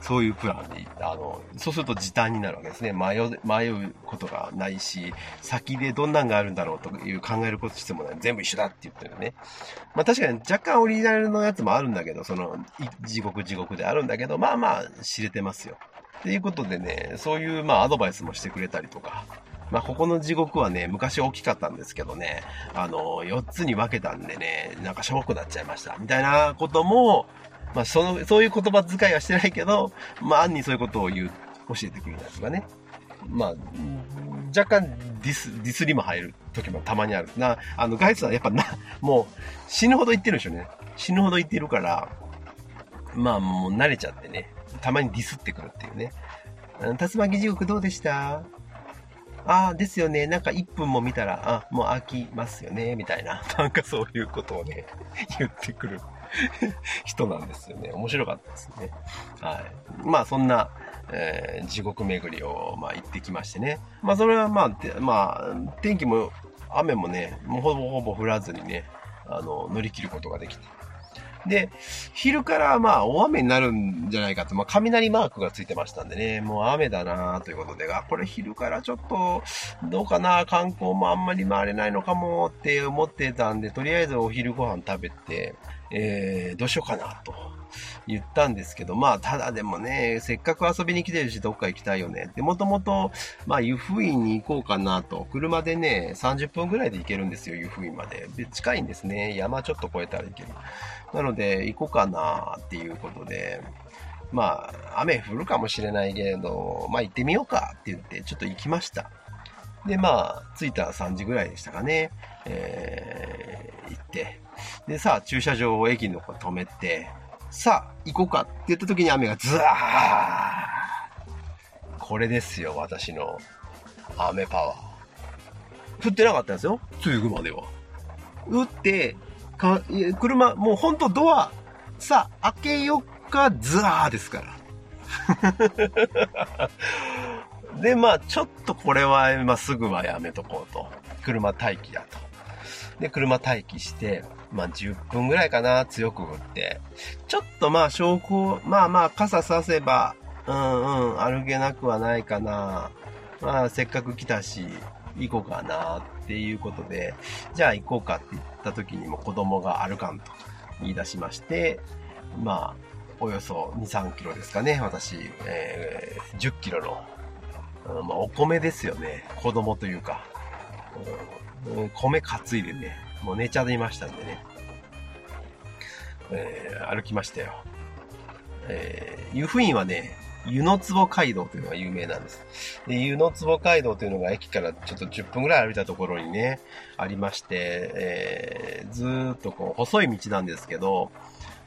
[SPEAKER 2] そういうプランで、あの、そうすると時短になるわけですね。迷う、迷うことがないし、先でどんなんがあるんだろうという考えることしてもない。全部一緒だって言ってるね。まあ確かに若干オリジナルのやつもあるんだけど、その、地獄地獄であるんだけど、まあまあ知れてますよ。っていうことでね、そういうまあアドバイスもしてくれたりとか、まあ、ここの地獄はね、昔大きかったんですけどね、あの、4つに分けたんでね、なんかしょぼくなっちゃいました。みたいなことも、まあ、その、そういう言葉遣いはしてないけど、まあ、暗にそういうことを言う、教えてくれたりとかね。まあ、若干ディス、ディスりも入る時もたまにある。な、あの、ガイツはやっぱな、もう死ぬほど言ってるんでしょうね。死ぬほど言ってるから、まあもう慣れちゃってね、たまにディスってくるっていうね。竜巻地獄どうでした？ああ、ですよね。なんか1分も見たら、あ、もう飽きますよね。みたいな。なんかそういうことをね、言ってくる 人なんですよね。面白かったですね。はい。まあそんな、えー、地獄巡りを、まあ行ってきましてね。まあそれはまあ、まあ、天気も雨もね、もうほぼほぼ降らずにね、あの、乗り切ることができて。で、昼からまあ大雨になるんじゃないかと、まあ雷マークがついてましたんでね、もう雨だなということで、あ、これ昼からちょっとどうかな、観光もあんまり回れないのかもって思ってたんで、とりあえずお昼ご飯食べて、えー、どうしようかなと。言ったんですけど、まあ、ただでもね、せっかく遊びに来てるし、どっか行きたいよね。で、もともと、まあ、湯布院に行こうかなと。車でね、30分ぐらいで行けるんですよ、湯布院まで。で、近いんですね。山ちょっと越えたら行ける。なので、行こうかなっていうことで、まあ、雨降るかもしれないけれど、まあ行ってみようかって言って、ちょっと行きました。で、まあ、着いたら3時ぐらいでしたかね。えー、行って。で、さあ、駐車場を駅のとこ止めて、さあ、行こうかって言った時に雨がズワーこれですよ、私の雨パワー。降ってなかったんですよ、つゆぐまでは。打って、か車、もうほんとドア、さあ、開けよっか、ズワーですから。で、まあ、ちょっとこれは、まあ、すぐはやめとこうと。車待機だと。で、車待機して、まあ、10分ぐらいかな、強く降って。ちょっとまあ、証拠、まあまあ、傘させば、うんうん、歩けなくはないかな。まあ、せっかく来たし、行こうかなっていうことで、じゃあ行こうかって言った時にも子供が歩かんと言い出しまして、まあ、およそ2、3キロですかね、私、えー、10キロの、うん、まあ、お米ですよね。子供というか、うん、米担いでね、もう寝ちゃいましたんでね、えー、歩きましたよ。えー、湯布院はね、湯の壺街道というのが有名なんです。で、湯の壺街道というのが駅からちょっと10分ぐらい歩いたところにね、ありまして、えー、ずーっとこう、細い道なんですけど、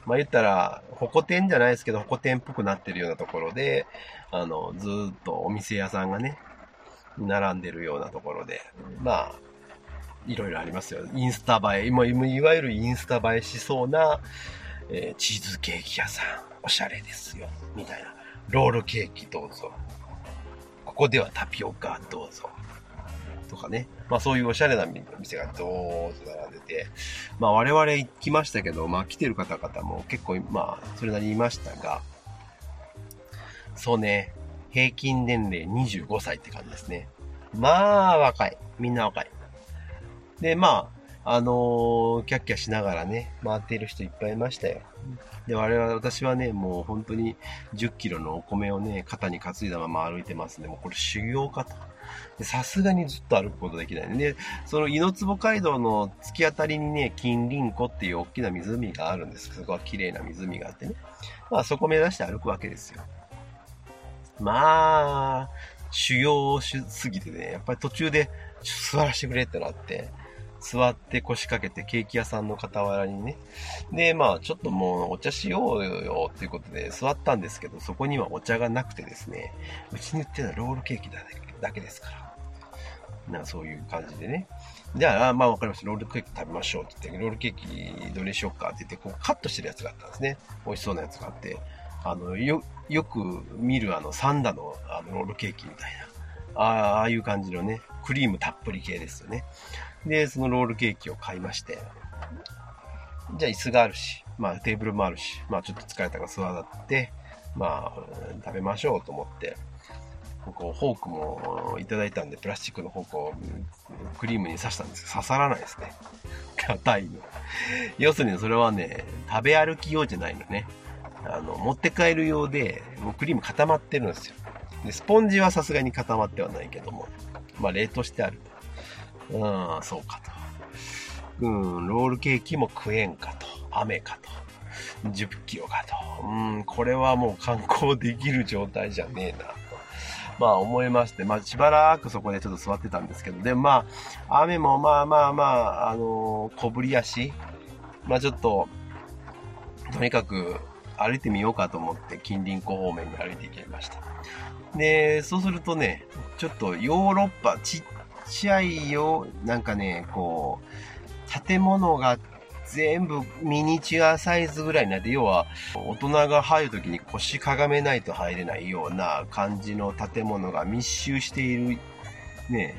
[SPEAKER 2] まあ言ったら、ホコ天じゃないですけど、ホコ天っぽくなってるようなところで、あの、ずーっとお店屋さんがね、並んでるようなところで、まあ、いろいろありますよ。インスタ映え、今、いわゆるインスタ映えしそうな、えー、チーズケーキ屋さん、おしゃれですよ、みたいな。ロールケーキどうぞ。ここではタピオカどうぞ。とかね。まあそういうおしゃれな店がどーと並んでて、まあ我々行きましたけど、まあ来てる方々も結構、まあそれなりにいましたが、そうね、平均年齢25歳って感じですね。まあ若い。みんな若い。で、まあ、あのー、キャッキャしながらね、回っている人いっぱいいましたよ。で、我々、私はね、もう本当に10キロのお米をね、肩に担いだまま歩いてますんで、もうこれ修行かと。さすがにずっと歩くことできないで、その猪坪街道の突き当たりにね、金輪湖っていう大きな湖があるんです。そこは綺麗な湖があってね。まあそこ目指して歩くわけですよ。まあ、修行をしすぎてね、やっぱり途中で座らせてくれってなって、座って腰掛けてケーキ屋さんの傍らにね。で、まあ、ちょっともうお茶しようよっていうことで座ったんですけど、そこにはお茶がなくてですね、うちに売ってるのはロールケーキだだけですから。なかそういう感じでね。じゃあ、まあわかりました。ロールケーキ食べましょうって言って、ロールケーキどれにしようかって言って、こうカットしてるやつがあったんですね。美味しそうなやつがあって。あの、よ、よく見るあの、サンダのあのロールケーキみたいな。ああいう感じのね、クリームたっぷり系ですよね。で、そのロールケーキを買いまして、じゃあ椅子があるし、まあテーブルもあるし、まあちょっと疲れたから座って、まあ食べましょうと思って、こうフォークもいただいたんで、プラスチックのフォークをクリームに刺したんですけど、刺さらないですね。硬いの。要するにそれはね、食べ歩き用じゃないのね。あの、持って帰る用で、もうクリーム固まってるんですよ。で、スポンジはさすがに固まってはないけども、まあ冷凍してあると。うん、そうかと。うん、ロールケーキも食えんかと。雨かと。10キロかと。うん、これはもう観光できる状態じゃねえな。まあ思いまして、まあしばらくそこでちょっと座ってたんですけど、で、まあ、雨もまあまあまあ、あの小降り足。まあちょっと、とにかく歩いてみようかと思って近隣湖方面に歩いていきました。で、そうするとね、ちょっとヨーロッパ、ちっちゃいよ、なんかね、こう、建物が全部ミニチュアサイズぐらいになって、要は大人が入るときに腰かがめないと入れないような感じの建物が密集している、ね、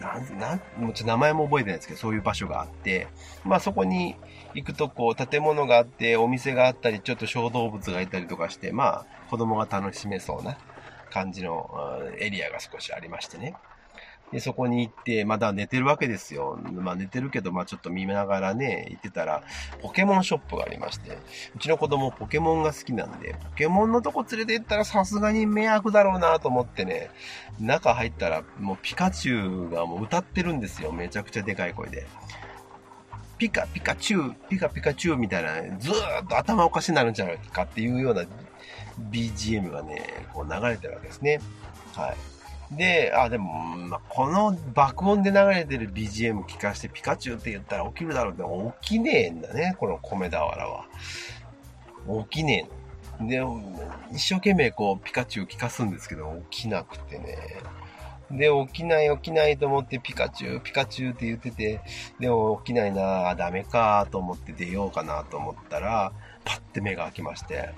[SPEAKER 2] なん、なん、もちょ名前も覚えてないですけど、そういう場所があって、まあそこに行くとこう建物があって、お店があったり、ちょっと小動物がいたりとかして、まあ子供が楽しめそうな感じのエリアが少しありましてね。で、そこに行って、まだ寝てるわけですよ。まあ寝てるけど、まあちょっと見ながらね、行ってたら、ポケモンショップがありまして、うちの子供ポケモンが好きなんで、ポケモンのとこ連れて行ったらさすがに迷惑だろうなと思ってね、中入ったらもうピカチュウがもう歌ってるんですよ。めちゃくちゃでかい声で。ピカピカチュウ、ピカピカチュウみたいな、ずーっと頭おかしになるんじゃないかっていうような BGM がね、こう流れてるわけですね。はい。で、あ、でも、この爆音で流れてる BGM 聞かしてピカチュウって言ったら起きるだろうって起きねえんだね、この米俵は。起きねえの。で、一生懸命こうピカチュウ聞かすんですけど、起きなくてね。で、起きない起きないと思ってピカチュウ、ピカチュウって言ってて、でも起きないなあダメかと思って出ようかなと思ったら、パッて目が開きまして、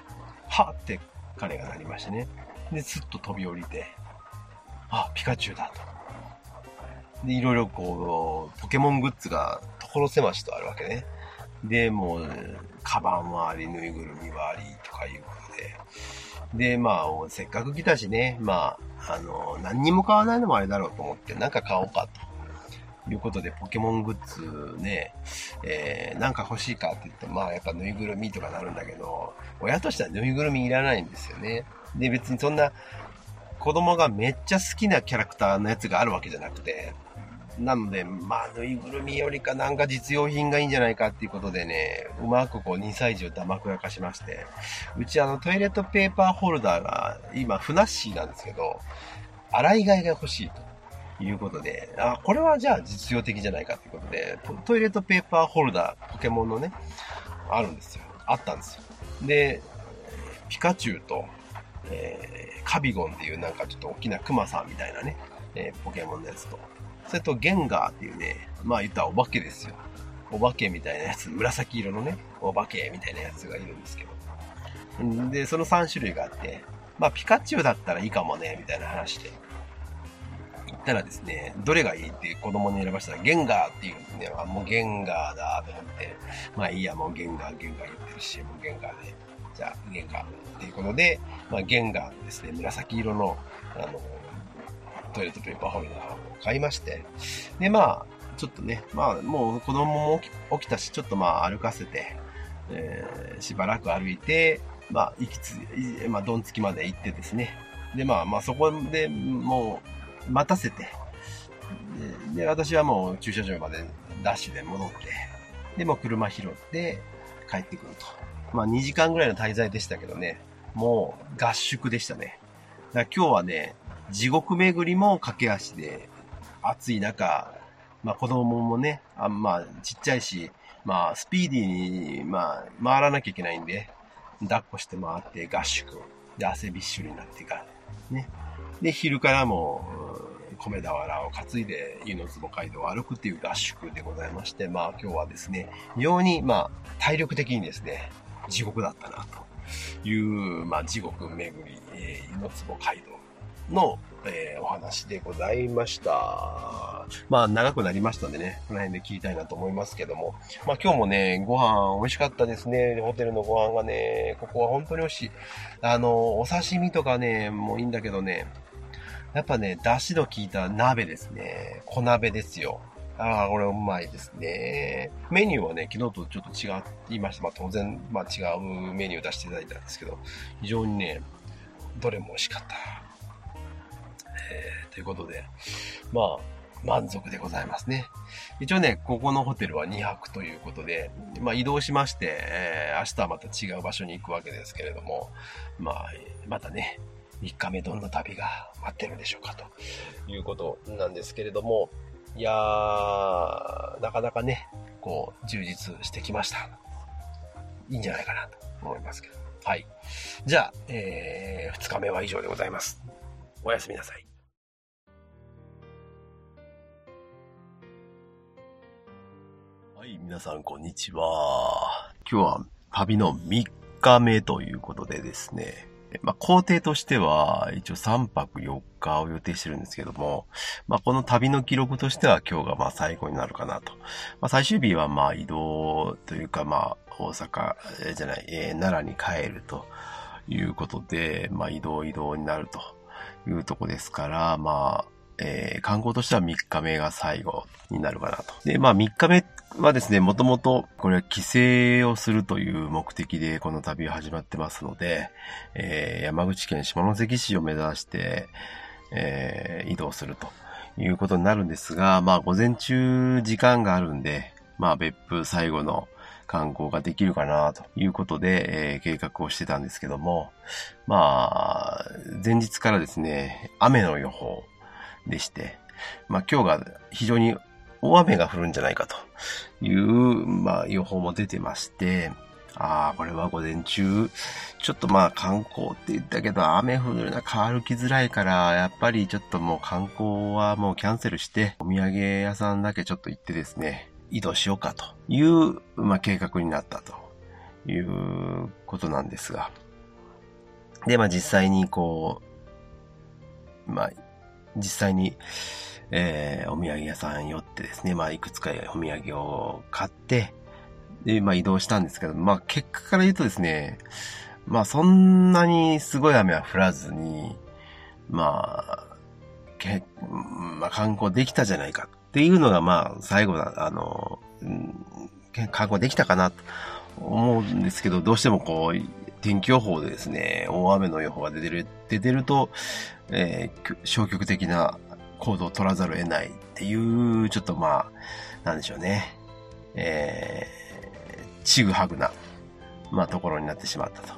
[SPEAKER 2] はって彼がなりましてね。で、スッと飛び降りて、あ、ピカチュウだと。で、いろいろこう、ポケモングッズが所狭しとあるわけね。で、もう、カバンもあり、ぬいぐるみはあり、とかいうことで。で、まあ、せっかく来たしね、まあ、あの、何にも買わないのもあれだろうと思って、なんか買おうかと。いうことで、ポケモングッズね、えー、なんか欲しいかって言って、まあ、やっぱぬいぐるみとかなるんだけど、親としてはぬいぐるみいらないんですよね。で、別にそんな、子供がめっちゃ好きなキャラクターのやつがあるわけじゃなくて、なので、まあ、ぬいぐるみよりかなんか実用品がいいんじゃないかっていうことでね、うまくこう2歳児を黙くらかしまして、うちあのトイレットペーパーホルダーが今ふなっしーなんですけど、洗い替えが欲しいということで、あ、これはじゃあ実用的じゃないかっていうことで、トトイレットペーパーホルダー、ポケモンのね、あるんですよ。あったんですよ。で、ピカチュウと、えーカビゴンっていうなんかちょっと大きなクマさんみたいなね、えーポケモンのやつと、それとゲンガーっていうね、まあ言ったらお化けですよ。お化けみたいなやつ、紫色のね、お化けみたいなやつがいるんですけど。んで、その3種類があって、まあピカチュウだったらいいかもね、みたいな話で。言ったらですね、どれがいいって子供に選ばしたら、ゲンガーっていうんですね。あ、もうゲンガーだと思って、まあいいや、もうゲンガー、ゲンガー言ってるし、もうゲンガーで。じゃあ、ゲンガーっていうことで、まあ、ゲンガーですね、紫色の、あの、トイレットペーパーホルダーを買いまして、で、まあ、ちょっとね、まあ、もう子供も起き起きたし、ちょっとまあ、歩かせて、えーしばらく歩いて、まあ、行きつ、いまあ、どんつきまで行ってですね、で、まあ、まあ、そこでもう、待たせて、で、で私はもう駐車場までダッシュで戻って、で、もう車拾って帰ってくると。まあ2時間ぐらいの滞在でしたけどね、もう合宿でしたね。だから今日はね、地獄巡りも駆け足で、暑い中、まあ子供もね、あまあちっちゃいし、まあスピーディーに、まあ回らなきゃいけないんで、抱っこして回って合宿。で、汗びっしょりになってから、ね。で、昼からも、うん米俵を担いで湯の坪街道を歩くっていう合宿でございまして、まあ今日はですね、非常にまあ体力的にですね、地獄だったなという、まあ地獄巡り、えー、湯の坪街道の、えーお話でございました。まあ長くなりましたんでね、この辺で切りたいなと思いますけども。まあ今日もね、ご飯美味しかったですね。ホテルのご飯がね、ここは本当に美味しい。あの、お刺身とかね、もういいんだけどね、やっぱね、出汁の効いた鍋ですね。小鍋ですよ。ああ、これうまいですね。メニューはね、昨日とちょっと違いました。まあ当然、まあ違うメニュー出していただいたんですけど、非常にね、どれも美味しかった。えー、ということで、まあ、満足でございますね。一応ね、ここのホテルは2泊ということで、まあ移動しまして、えー、明日はまた違う場所に行くわけですけれども、まあ、またね、3日目どんな旅が待ってるんでしょうかということなんですけれども、いやー、なかなかね、こう、充実してきました。いいんじゃないかなと思いますけど。はい。じゃあ、えー、2日目は以上でございます。おやすみなさい。はい、皆さんこんにちは。今日は旅の3日目ということでですね、まあ、工程としては、一応3泊4日を予定してるんですけども、まあ、この旅の記録としては今日がまあ最後になるかなと。まあ、最終日はまあ移動というか、まあ、大阪、じゃない、えー、奈良に帰るということで、まあ、移動移動になるというとこですから、まあ、えー、観光としては3日目が最後になるかなと。で、まあ3日目はですね、もともとこれは帰省をするという目的でこの旅は始まってますので、えー、山口県下関市を目指して、えー、移動するということになるんですが、まあ午前中時間があるんで、まあ別府最後の観光ができるかなということで、えー、計画をしてたんですけども、まあ、前日からですね、雨の予報でして、まあ今日が非常に大雨が降るんじゃないかという、まあ予報も出てまして、ああ、これは午前中、ちょっとまあ観光って言ったけど、雨降るな、歩きづらいから、やっぱりちょっともう観光はもうキャンセルして、お土産屋さんだけちょっと行ってですね、移動しようかという、まあ計画になったということなんですが。で、まあ実際にこう、まあ実際に、えー、お土産屋さん寄ってですね、まあ、いくつかお土産を買って、で、まあ、移動したんですけど、まあ、結果から言うとですね、まあ、そんなにすごい雨は降らずに、まあ、け、まあ、観光できたじゃないかっていうのが、まあ、最後だ、あの、うん観光できたかなと思うんですけど、どうしてもこう、天気予報でですね、大雨の予報が出てる、出てると、えー、消極的な行動を取らざるを得ないっていう、ちょっとまあ、なんでしょうね。えー、ちぐはぐな、まあ、ところになってしまったと。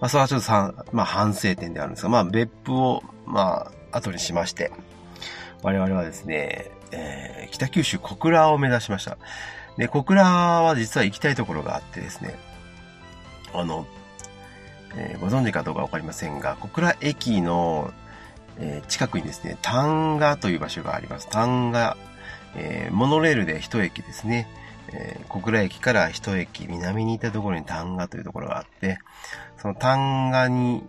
[SPEAKER 2] まあ、それはちょっと、まあ、反省点であるんですが、まあ、別府を、まあ、後にしまして、我々はですね、えー、北九州小倉を目指しました。で、小倉は実は行きたいところがあってですね、あの、えー、ご存知かどうかわかりませんが、小倉駅の、えー、近くにですね、丹賀という場所があります。丹賀、えー、モノレールで一駅ですね。えー、小倉駅から一駅南に行ったところに丹賀というところがあって、その丹賀に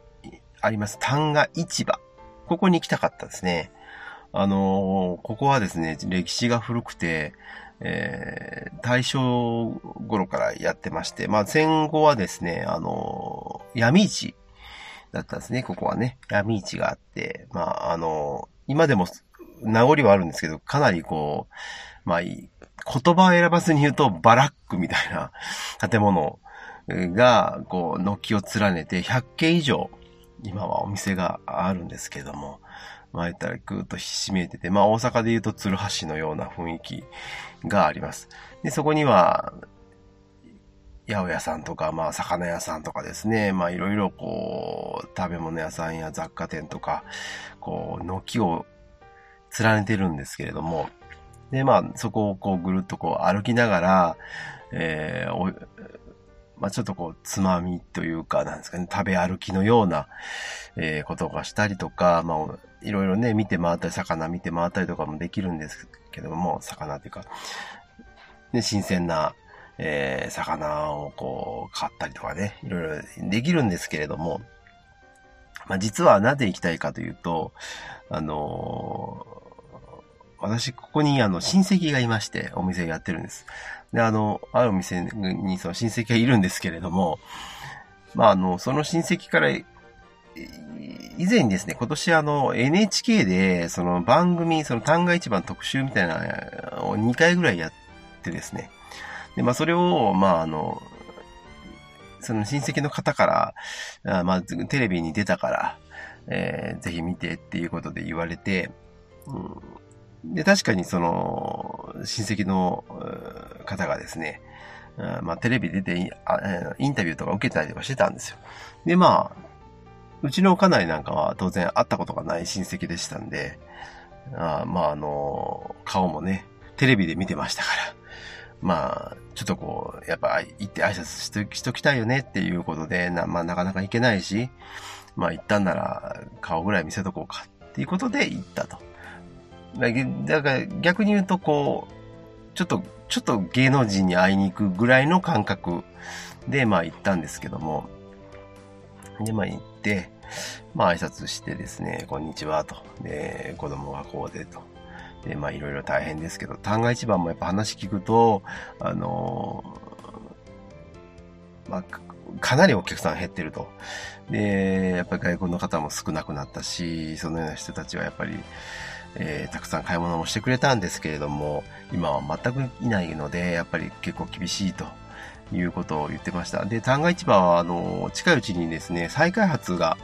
[SPEAKER 2] あります丹賀市場。ここに行きたかったですね。あのー、ここはですね、歴史が古くて、えー、大正頃からやってまして、まあ戦後はですね、あのー、闇市だったんですね、ここはね。闇市があって、まああの、今でも名残はあるんですけど、かなりこう、まあ言葉を選ばずに言うとバラックみたいな建物が、こう、軒を連ねて100軒以上、今はお店があるんですけども、まあ言ったらぐーっとひしめいてて、まあ大阪で言うと鶴橋のような雰囲気があります。で、そこには、八百屋さんとか、まあ、魚屋さんとかですね、まあ、いろいろこう、食べ物屋さんや雑貨店とか、こう、軒を連ねてるんですけれども、で、まあ、そこをこう、ぐるっとこう、歩きながら、えー、お、まあ、ちょっとこう、つまみというか、なんですかね、食べ歩きのような、えー、ことがしたりとか、まあ、いろいろね、見て回ったり、魚見て回ったりとかもできるんですけども、魚っていうか、ね、新鮮な、えー、魚をこう、買ったりとかね、いろいろできるんですけれども、まあ、実はなぜ行きたいかというと、あの私、ここにあの、親戚がいまして、お店やってるんです。で、あの、あるお店にその親戚がいるんですけれども、まあ、あの、その親戚から、以前にですね、今年あの、NHK で、その番組、その単価一番特集みたいなを2回ぐらいやってですね。で、まあ、それを、まあ、あの、その親戚の方から、あまあ、テレビに出たから、えー、ぜひ見てっていうことで言われて、うん、で、確かにその、親戚の方がですね、まあ、テレビ出てインタビューとか受けたりとかしてたんですよ。で、まあ、うちの家内なんかは当然会ったことがない親戚でしたんで、あまあ、あの、顔もね、テレビで見てましたから、まあ、ちょっとこう、やっぱ行って挨拶しとしときたいよねっていうことで、な、まあなかなか行けないし、まあ行ったんなら顔ぐらい見せとこうかっていうことで行ったと。だから逆に言うとこう、ちょっと、ちょっと芸能人に会いに行くぐらいの感覚で、まあ行ったんですけども、で、まあ行って、まあ挨拶してですね、こんにちはと。で、子供がこうでと。で、まあいろいろ大変ですけど、旦過市場もやっぱ話聞くと、あの、まあ、かなりお客さん減ってると。で、やっぱり外国の方も少なくなったし、そのような人たちはやっぱり、えー、たくさん買い物もしてくれたんですけれども、今は全くいないので、やっぱり結構厳しいということを言ってました。で、旦過市場は、あの、近いうちにですね、再開発が、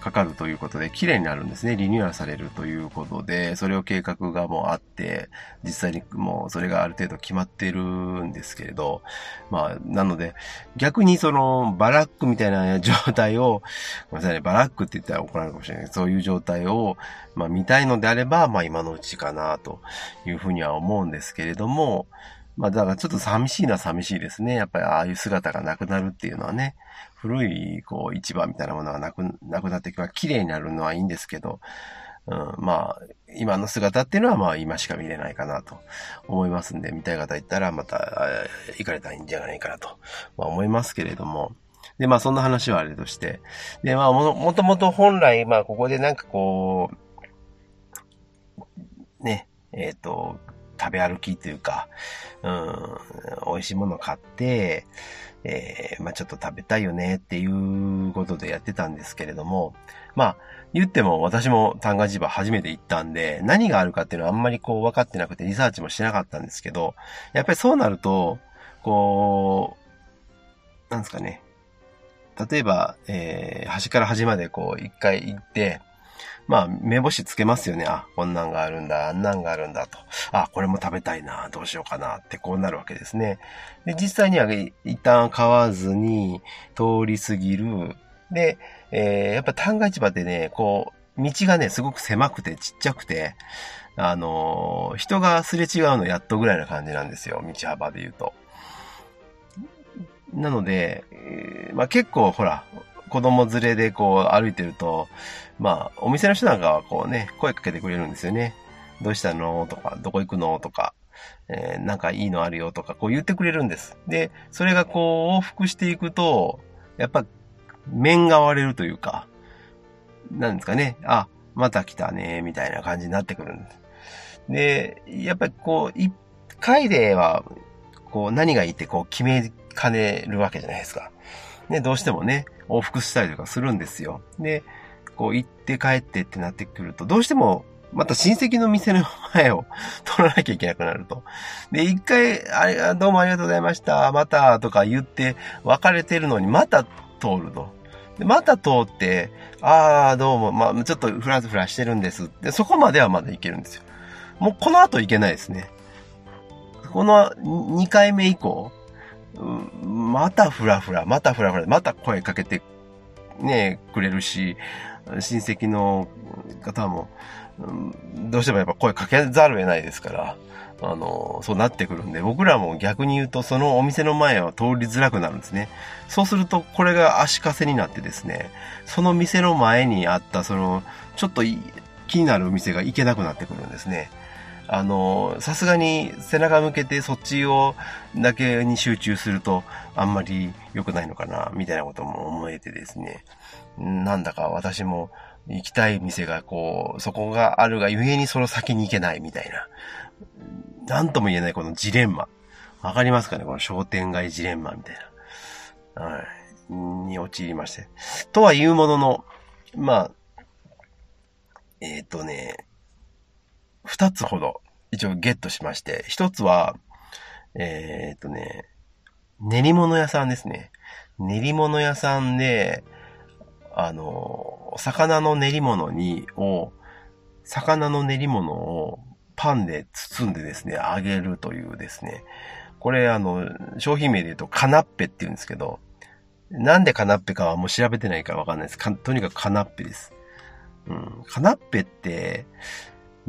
[SPEAKER 2] かかるということで、綺麗になるんですね。リニューアルされるということで、それを計画がもうあって、実際にもうそれがある程度決まってるんですけれど、まあ、なので、逆にそのバラックみたいな状態を、ごめんなさいね、バラックって言ったら怒られるかもしれないそういう状態を、まあ見たいのであれば、まあ今のうちかなというふうには思うんですけれども、まあだからちょっと寂しいのは寂しいですね。やっぱりああいう姿がなくなるっていうのはね。古い、こう、市場みたいなものがなく、なくなっていくから、綺麗になるのはいいんですけど、うん、まあ、今の姿っていうのは、まあ、今しか見れないかなと思いますんで、見たい方いったら、また、行かれたらいいんじゃないかなと、まあ、思いますけれども、で、まあ、そんな話はあれとして、で、まあ、も、もともと本来、まあ、ここでなんかこう、ね、えっ、ー、と、食べ歩きというか、うん、美味しいものを買って、えー、まあちょっと食べたいよねっていうことでやってたんですけれども、まあ言っても私も単価市場初めて行ったんで、何があるかっていうのはあんまりこう分かってなくてリサーチもしなかったんですけど、やっぱりそうなると、こう、なんですかね。例えば、えー、端から端までこう一回行って、まあ、目星つけますよね。あ、こんなんがあるんだ、あんなんがあるんだと。あ、これも食べたいな、どうしようかなってこうなるわけですね。で、実際には一旦買わずに通り過ぎる。で、えー、やっぱ単価市場ってね、こう、道がね、すごく狭くてちっちゃくて、あのー、人がすれ違うのやっとぐらいな感じなんですよ。道幅で言うと。なので、えー、まあ結構ほら、子供連れでこう歩いてると、まあ、お店の人なんかはこうね、声かけてくれるんですよね。どうしたのとか、どこ行くのとか、えー、なんかいいのあるよとか、こう言ってくれるんです。で、それがこう往復していくと、やっぱ、面が割れるというか、なんですかね、あ、また来たね、みたいな感じになってくるんです。で、やっぱりこう、一回では、こう何がいいってこう決めかねるわけじゃないですか。ね、どうしてもね、往復したりとかするんですよ。で、こう行って帰ってってなってくると、どうしてもまた親戚の店の前を 取らなきゃいけなくなると。で、一回、あれ、どうもありがとうございました、また、とか言って別れてるのに、また通ると。で、また通って、ああ、どうも、まあ、ちょっとフラフラしてるんです。で、そこまではまだいけるんですよ。もうこの後いけないですね。この2回目以降、またフラフラ、またフラフラ、また声かけて、ね、くれるし、親戚の方も、どうしてもやっぱ声かけざるを得ないですから、あの、そうなってくるんで、僕らも逆に言うと、そのお店の前は通りづらくなるんですね。そうすると、これが足かせになってですね、その店の前にあった、その、ちょっと気になるお店が行けなくなってくるんですね。あの、さすがに背中向けてそっちをだけに集中するとあんまり良くないのかな、みたいなことも思えてですね。なんだか私も行きたい店がこう、そこがあるがゆえにその先に行けないみたいな。なんとも言えないこのジレンマ。わかりますかねこの商店街ジレンマみたいな。はい。に陥りまして。とは言うものの、まあ、えっ、ー、とね、二つほど一応ゲットしまして、一つは、えっ、とね、練り物屋さんですね。練り物屋さんで、あの、魚の練り物に、を、魚の練り物をパンで包んでですね、揚げるというですね、これあの、商品名で言うとカナッペって言うんですけど、なんでカナッペかはもう調べてないからわかんないです。とにかくカナッペです。うん。カナッペって、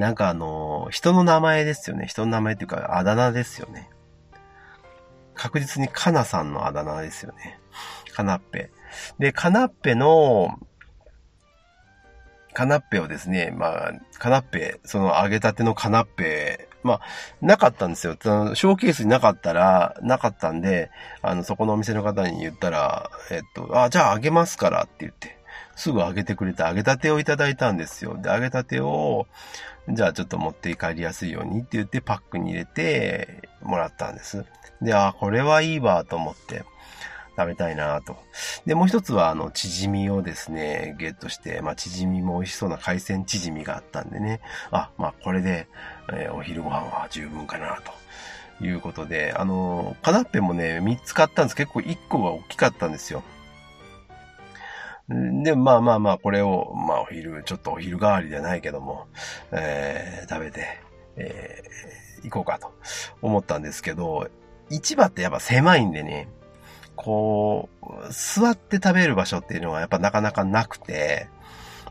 [SPEAKER 2] なんかあの、人の名前ですよね。人の名前っていうか、あだ名ですよね。確実にカナさんのあだ名ですよね。カナッペ。で、カナッペの、カナッペをですね、まあ、カナッペ、その揚げたてのカナッペ、まあ、なかったんですよ。ショーケースになかったら、なかったんで、あの、そこのお店の方に言ったら、えっと、あ、じゃあ揚げますからって言って、すぐ揚げてくれて揚げたてをいただいたんですよ。で、揚げたてを、じゃあちょっと持って帰りやすいようにって言ってパックに入れてもらったんです。で、あ、これはいいわと思って食べたいなと。で、もう一つはあの、チヂミをですね、ゲットして、まあ、チヂミも美味しそうな海鮮チヂミがあったんでね、あ、まあ、これで、えー、お昼ご飯は十分かなと。いうことで、あの、カナッペもね、3つ買ったんです。結構1個が大きかったんですよ。で、まあまあまあ、これを、まあお昼、ちょっとお昼代わりじゃないけども、えー、食べて、えー、行こうかと思ったんですけど、市場ってやっぱ狭いんでね、こう、座って食べる場所っていうのはやっぱなかなかなくて、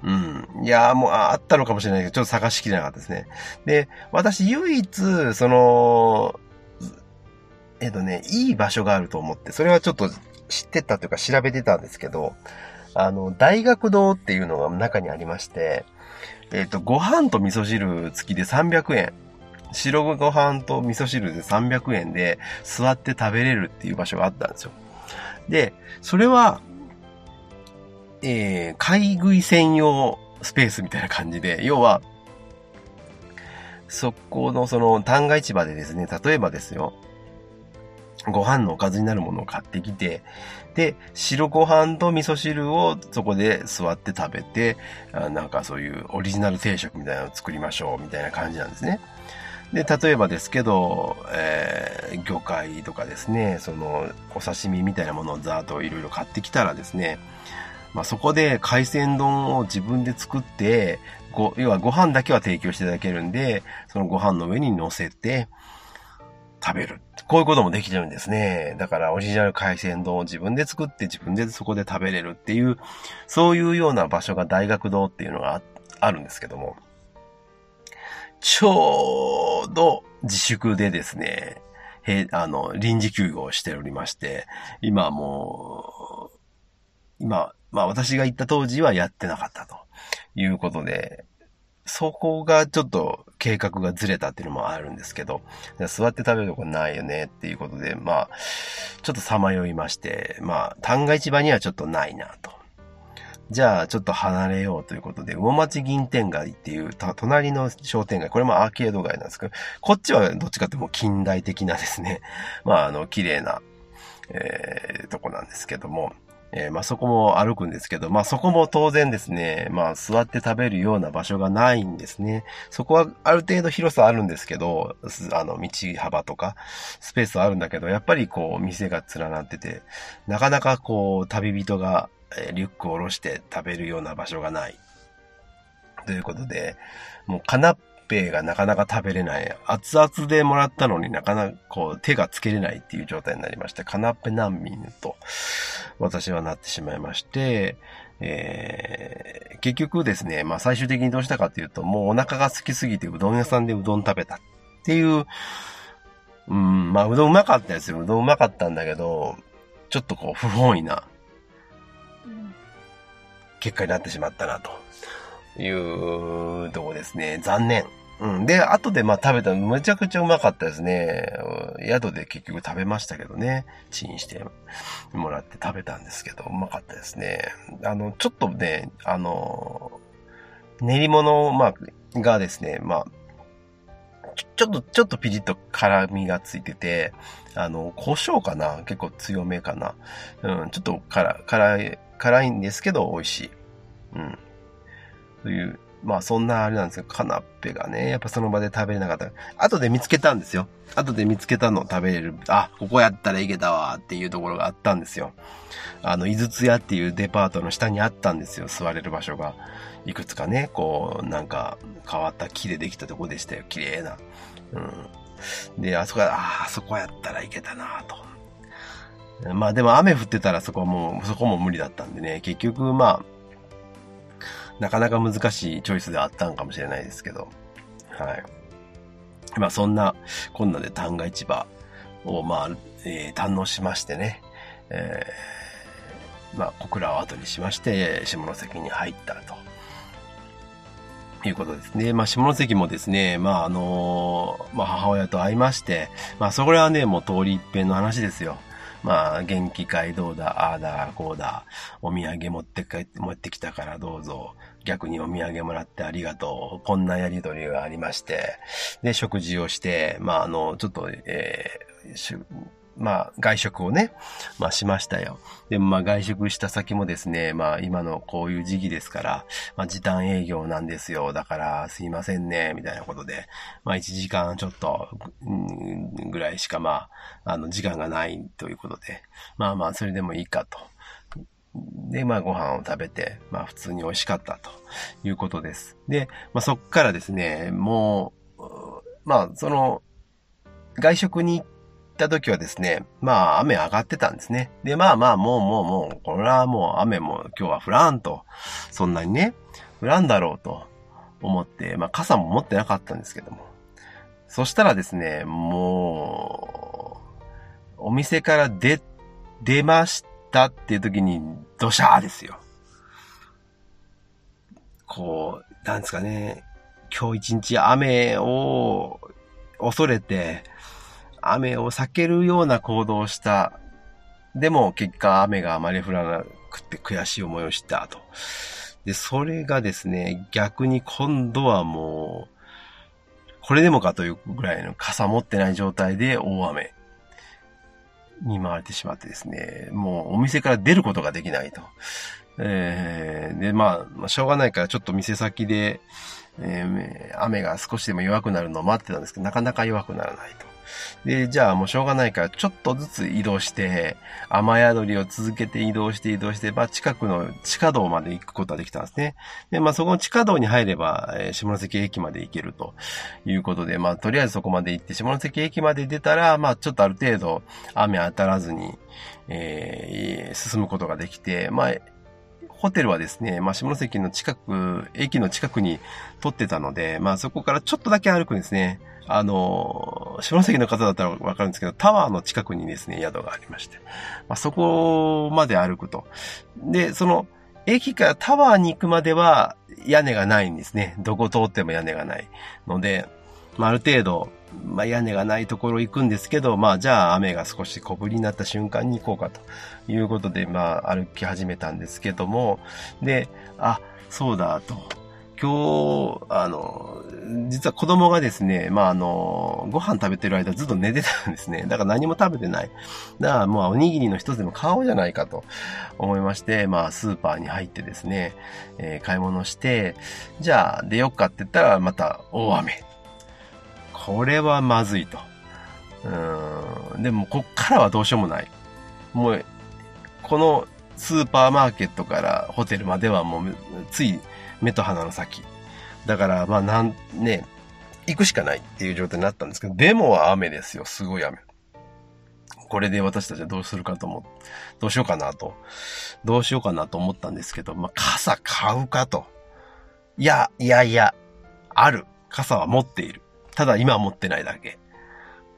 [SPEAKER 2] うん。いや、もうあったのかもしれないけど、ちょっと探しきれなかったですね。で、私唯一、その、えっとね、いい場所があると思って、それはちょっと知ってたというか調べてたんですけど、あの、大学堂っていうのが中にありまして、えっ、ー、と、ご飯と味噌汁付きで300円。白ご飯と味噌汁で300円で座って食べれるっていう場所があったんですよ。で、それは、えー、買い食い専用スペースみたいな感じで、要は、そこのその旦過市場でですね、例えばですよ、ご飯のおかずになるものを買ってきて、で、白ご飯と味噌汁をそこで座って食べて、あなんかそういうオリジナル定食みたいなのを作りましょうみたいな感じなんですね。で、例えばですけど、えー、魚介とかですね、その、お刺身みたいなものをざーっといろいろ買ってきたらですね、まあ、そこで海鮮丼を自分で作って、ご、要はご飯だけは提供していただけるんで、そのご飯の上に乗せて食べる。こういうこともできるんですね。だからオリジナル海鮮丼を自分で作って自分でそこで食べれるっていう、そういうような場所が大学堂っていうのがあるんですけども、ちょうど自粛でですね、へ、あの、臨時休業しておりまして、今もう、今、まあ私が行った当時はやってなかったということで、そこがちょっと計画がずれたっていうのもあるんですけど、座って食べるとこないよねっていうことで、まあ、ちょっとさまよいまして、まあ、旦過市場にはちょっとないなと。じゃあ、ちょっと離れようということで、魚町銀天街っていう、隣の商店街、これもアーケード街なんですけど、こっちはどっちかっていう近代的なですね、まあ、あの、綺麗な、えー、とこなんですけども、えー、まあそこも歩くんですけど、まあそこも当然ですね、まあ座って食べるような場所がないんですね。そこはある程度広さあるんですけど、あの道幅とかスペースはあるんだけど、やっぱりこう店が連なってて、なかなかこう旅人がリュックを下ろして食べるような場所がない。ということで、もうかなっペイがなかなか食べれない。熱々でもらったのになかなかこう手がつけれないっていう状態になりまして、カナッペ難民と私はなってしまいまして、えー、結局ですね、まあ最終的にどうしたかっていうと、もうお腹が空きすぎてうどん屋さんでうどん食べたっていう、うん、まあうどんうまかったですよ。うどんうまかったんだけど、ちょっとこう不本意な結果になってしまったなというとこですね。残念。うん。で、後でまあ食べたのめちゃくちゃうまかったですね。宿で結局食べましたけどね。チンしてもらって食べたんですけど、うまかったですね。あの、ちょっとね、あの、練り物、まあ、がですね、まあ、ちょっと、ちょっとピリッと辛みがついてて、あの、胡椒かな？結構強めかなうん、ちょっと辛、辛い、辛いんですけど美味しい。うん。という、まあそんなあれなんですよ。カナッペがね、やっぱその場で食べれなかった。後で見つけたんですよ。後で見つけたのを食べれる。あ、ここやったらいけたわっていうところがあったんですよ。あの、井筒屋っていうデパートの下にあったんですよ。座れる場所が。いくつかね、こう、なんか変わった木でできたとこでしたよ。綺麗な。うん。で、あそこ、ああ、そこやったらいけたなと。まあでも雨降ってたらそこはもう、そこも無理だったんでね、結局まあ、なかなか難しいチョイスであったんかもしれないですけど、はい。まあそんな、こんなで旦過市場をまあ、えー、堪能しましてね、えー、まあ小倉を後にしまして、下関に入ったと。いうことですね。まあ、下関もですね、まあ、あのまあ、母親と会いまして、まあ、それはね、もう通り一遍の話ですよ。まあ、元気会どうだ、ああだ、こうだ、お土産持って帰って、持ってきたからどうぞ、逆にお土産もらってありがとう、こんなやりとりがありまして、で、食事をして、まあ、あの、ちょっと、えー、まあ、外食をね、まあ、しましたよ。で、まあ、外食した先もですね、まあ、今のこういう時期ですから、まあ、時短営業なんですよ。だから、すいませんね、みたいなことで、まあ、1時間ちょっと、ぐらいしか、まあ、あの、時間がないということで、まあまあ、それでもいいかと。で、まあ、ご飯を食べて、まあ、普通に美味しかったということです。で、まあ、そっからですね、もう、まあ、その、外食に行った時はですね、まあ雨上がってたんですね。で、まあまあもうもうもう、これはもう雨も今日は降らんと、そんなにね、降らんだろうと思って、まあ傘も持ってなかったんですけども。そしたらですね、もう、お店から出、出ましたっていう時に、ドシャーですよ。こう、なんですかね、今日一日雨を恐れて、雨を避けるような行動をした。でも結果雨があまり降らなくて悔しい思いをしたと。で、それがですね、逆に今度はもう、これでもかというぐらいの傘持ってない状態で大雨見舞われてしまってですね、もうお店から出ることができないと。えー、で、まあ、しょうがないからちょっと店先で、えー、雨が少しでも弱くなるのを待ってたんですけど、なかなか弱くならないと。で、じゃあもうしょうがないから、ちょっとずつ移動して、雨宿りを続けて移動して移動して、まあ近くの地下道まで行くことができたんですね。で、まあそこの地下道に入れば、えー、下関駅まで行けるということで、まあとりあえずそこまで行って、下関駅まで出たら、まあちょっとある程度雨当たらずに、えー、進むことができて、まあホテルはですね、まあ、下関の近く、駅の近くに取ってたので、まあ、そこからちょっとだけ歩くんですね。あの、下関の方だったらわかるんですけど、タワーの近くにですね、宿がありまして、まあ、そこまで歩くと。で、その、駅からタワーに行くまでは屋根がないんですね。どこ通っても屋根がない。ので、まあ、ある程度、まあ、屋根がないところ行くんですけど、まあ、じゃあ雨が少し小降りになった瞬間に行こうかということで、まあ、歩き始めたんですけども、で、あ、そうだ、と。今日、あの、実は子供がですね、まあ、あの、ご飯食べてる間ずっと寝てたんですね。だから何も食べてない。だからもうおにぎりの一つでも買おうじゃないかと思いまして、まあ、スーパーに入ってですね、えー、買い物して、じゃあ出よっかって言ったらまた大雨。これはまずいと。うん。でも、こっからはどうしようもない。もう、このスーパーマーケットからホテルまではもう、つい目と鼻の先。だから、まあ、なん、ね、行くしかないっていう状態になったんですけど、でもは雨ですよ。すごい雨。これで私たちはどうするかと思う。どうしようかなと。どうしようかなと思ったんですけど、まあ、傘買うかと。いや、いやいや、ある。傘は持っている。ただ今は持ってないだけ。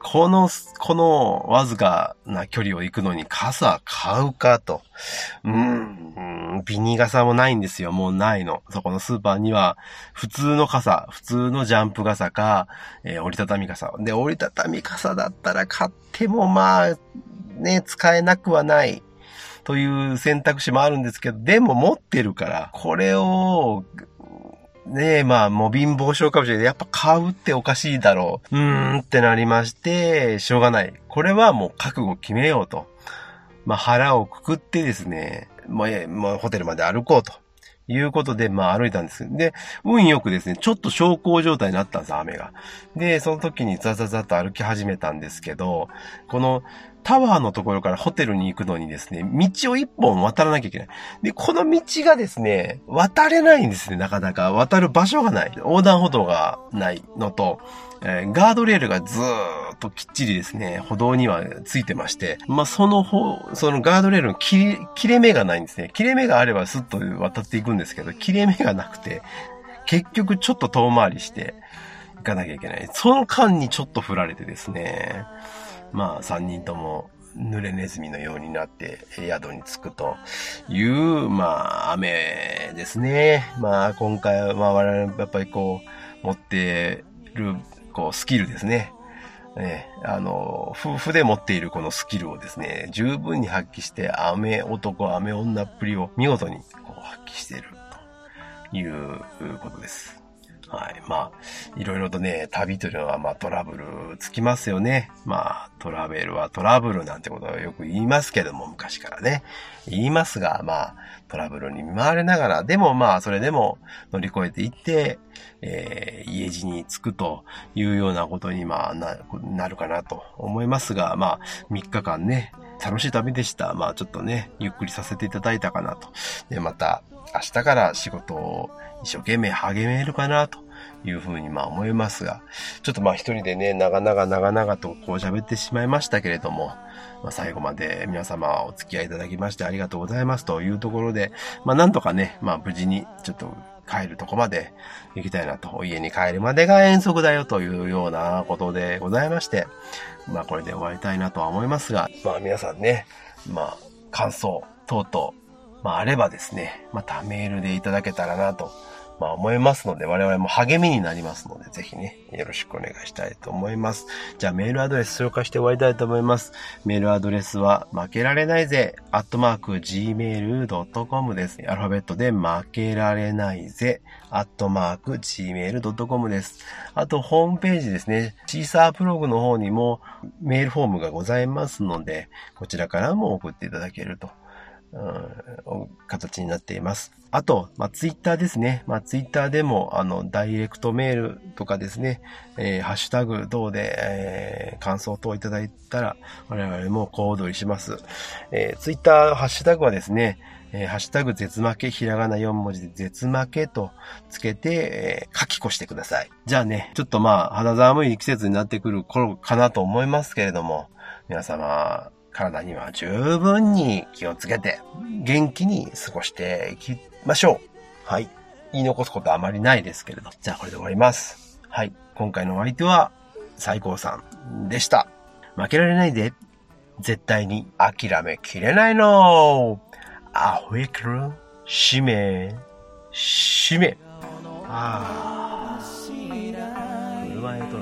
[SPEAKER 2] この、このわずかな距離を行くのに傘買うかと。うん、ビニ傘もないんですよ。もうないの。そこのスーパーには、普通の傘、普通のジャンプ傘か、えー、折りたたみ傘。で、折りたたみ傘だったら買ってもまあ、ね、使えなくはない。という選択肢もあるんですけど、でも持ってるから、これを、ねえ、まあ、もう貧乏症かもしれない。やっぱ買うっておかしいだろう。うーんってなりまして、しょうがない。これはもう覚悟決めようと。まあ、腹をくくってですね、もう、えもうホテルまで歩こうと。いうことで、まあ歩いたんです。で、運よくですね、ちょっと小康状態になったんです、雨が。で、その時にザザザと歩き始めたんですけど、このタワーのところからホテルに行くのにですね、道を一本渡らなきゃいけない。で、この道がですね、渡れないんですね、なかなか。渡る場所がない。横断歩道がないのと、えーガードレールがずーっときっちりですね、歩道にはついてまして、まあ、その方、そのガードレールの切れ、切れ目がないんですね。切れ目があればスッと渡っていくんですけど、切れ目がなくて、結局ちょっと遠回りして行かなきゃいけない。その間にちょっと振られてですね、まあ、三人とも、濡れネズミのようになって宿に着くという、まあ、雨ですね。まあ、今回は、我々やっぱりこう、持っている、こう、スキルですね。ね、あの、夫婦で持っているこのスキルをですね、十分に発揮して、雨男、雨女っぷりを見事にこう発揮しているということです。はい。まあ、いろいろとね、旅というのは、まあ、トラブルつきますよね。まあ、トラベルはトラブルなんてことはよく言いますけども、昔からね。言いますが、まあ、トラブルに見舞われながら、でもまあ、それでも乗り越えていって、えー家路に着くというようなことに、まあ、な、なるかなと思いますが、まあ、3日間ね、楽しい旅でした。まあ、ちょっとね、ゆっくりさせていただいたかなと。で、また、明日から仕事を一生懸命励めるかなというふうにまあ思いますが、ちょっとまあ一人でね、長々長々とこう喋ってしまいましたけれども、まあ最後まで皆様お付き合いいただきましてありがとうございますというところで、まあなんとかね、まあ無事にちょっと帰るとこまで行きたいなと、家に帰るまでが遠足だよというようなことでございまして、まあこれで終わりたいなとは思いますが、まあ皆さんね、まあ感想等々、まああればですね、またメールでいただけたらなと、まあ思いますので、我々も励みになりますので、ぜひね、よろしくお願いしたいと思います。じゃあメールアドレス紹介して終わりたいと思います。メールアドレスは、負けられないぜ、アットマーク、gmail.com です。アルファベットで、負けられないぜ、アットマーク、gmail.com です。あと、ホームページですね。シーサープログの方にもメールフォームがございますので、こちらからも送っていただけると。形になっています。あと、まあ、ツイッターですね。まあ、ツイッターでも、あの、ダイレクトメールとかですね、えーハッシュタグ等で、えー感想等いただいたら、我々も小躍りします。えー、ツイッター、ハッシュタグはですね、えーハッシュタグ絶負け、ひらがな4文字で絶負けとつけて、えー書き越してください。じゃあね、ちょっとまあ、肌寒い季節になってくる頃かなと思いますけれども、皆様、体には十分に気をつけて、元気に過ごしていきましょう。はい。言い残すことはあまりないですけれど。じゃあこれで終わります。はい。今回のお相手は、最高さんでした。負けられないで。絶対に諦めきれないの。アホエクル、しめ、しめ。ああ。車へ撮るの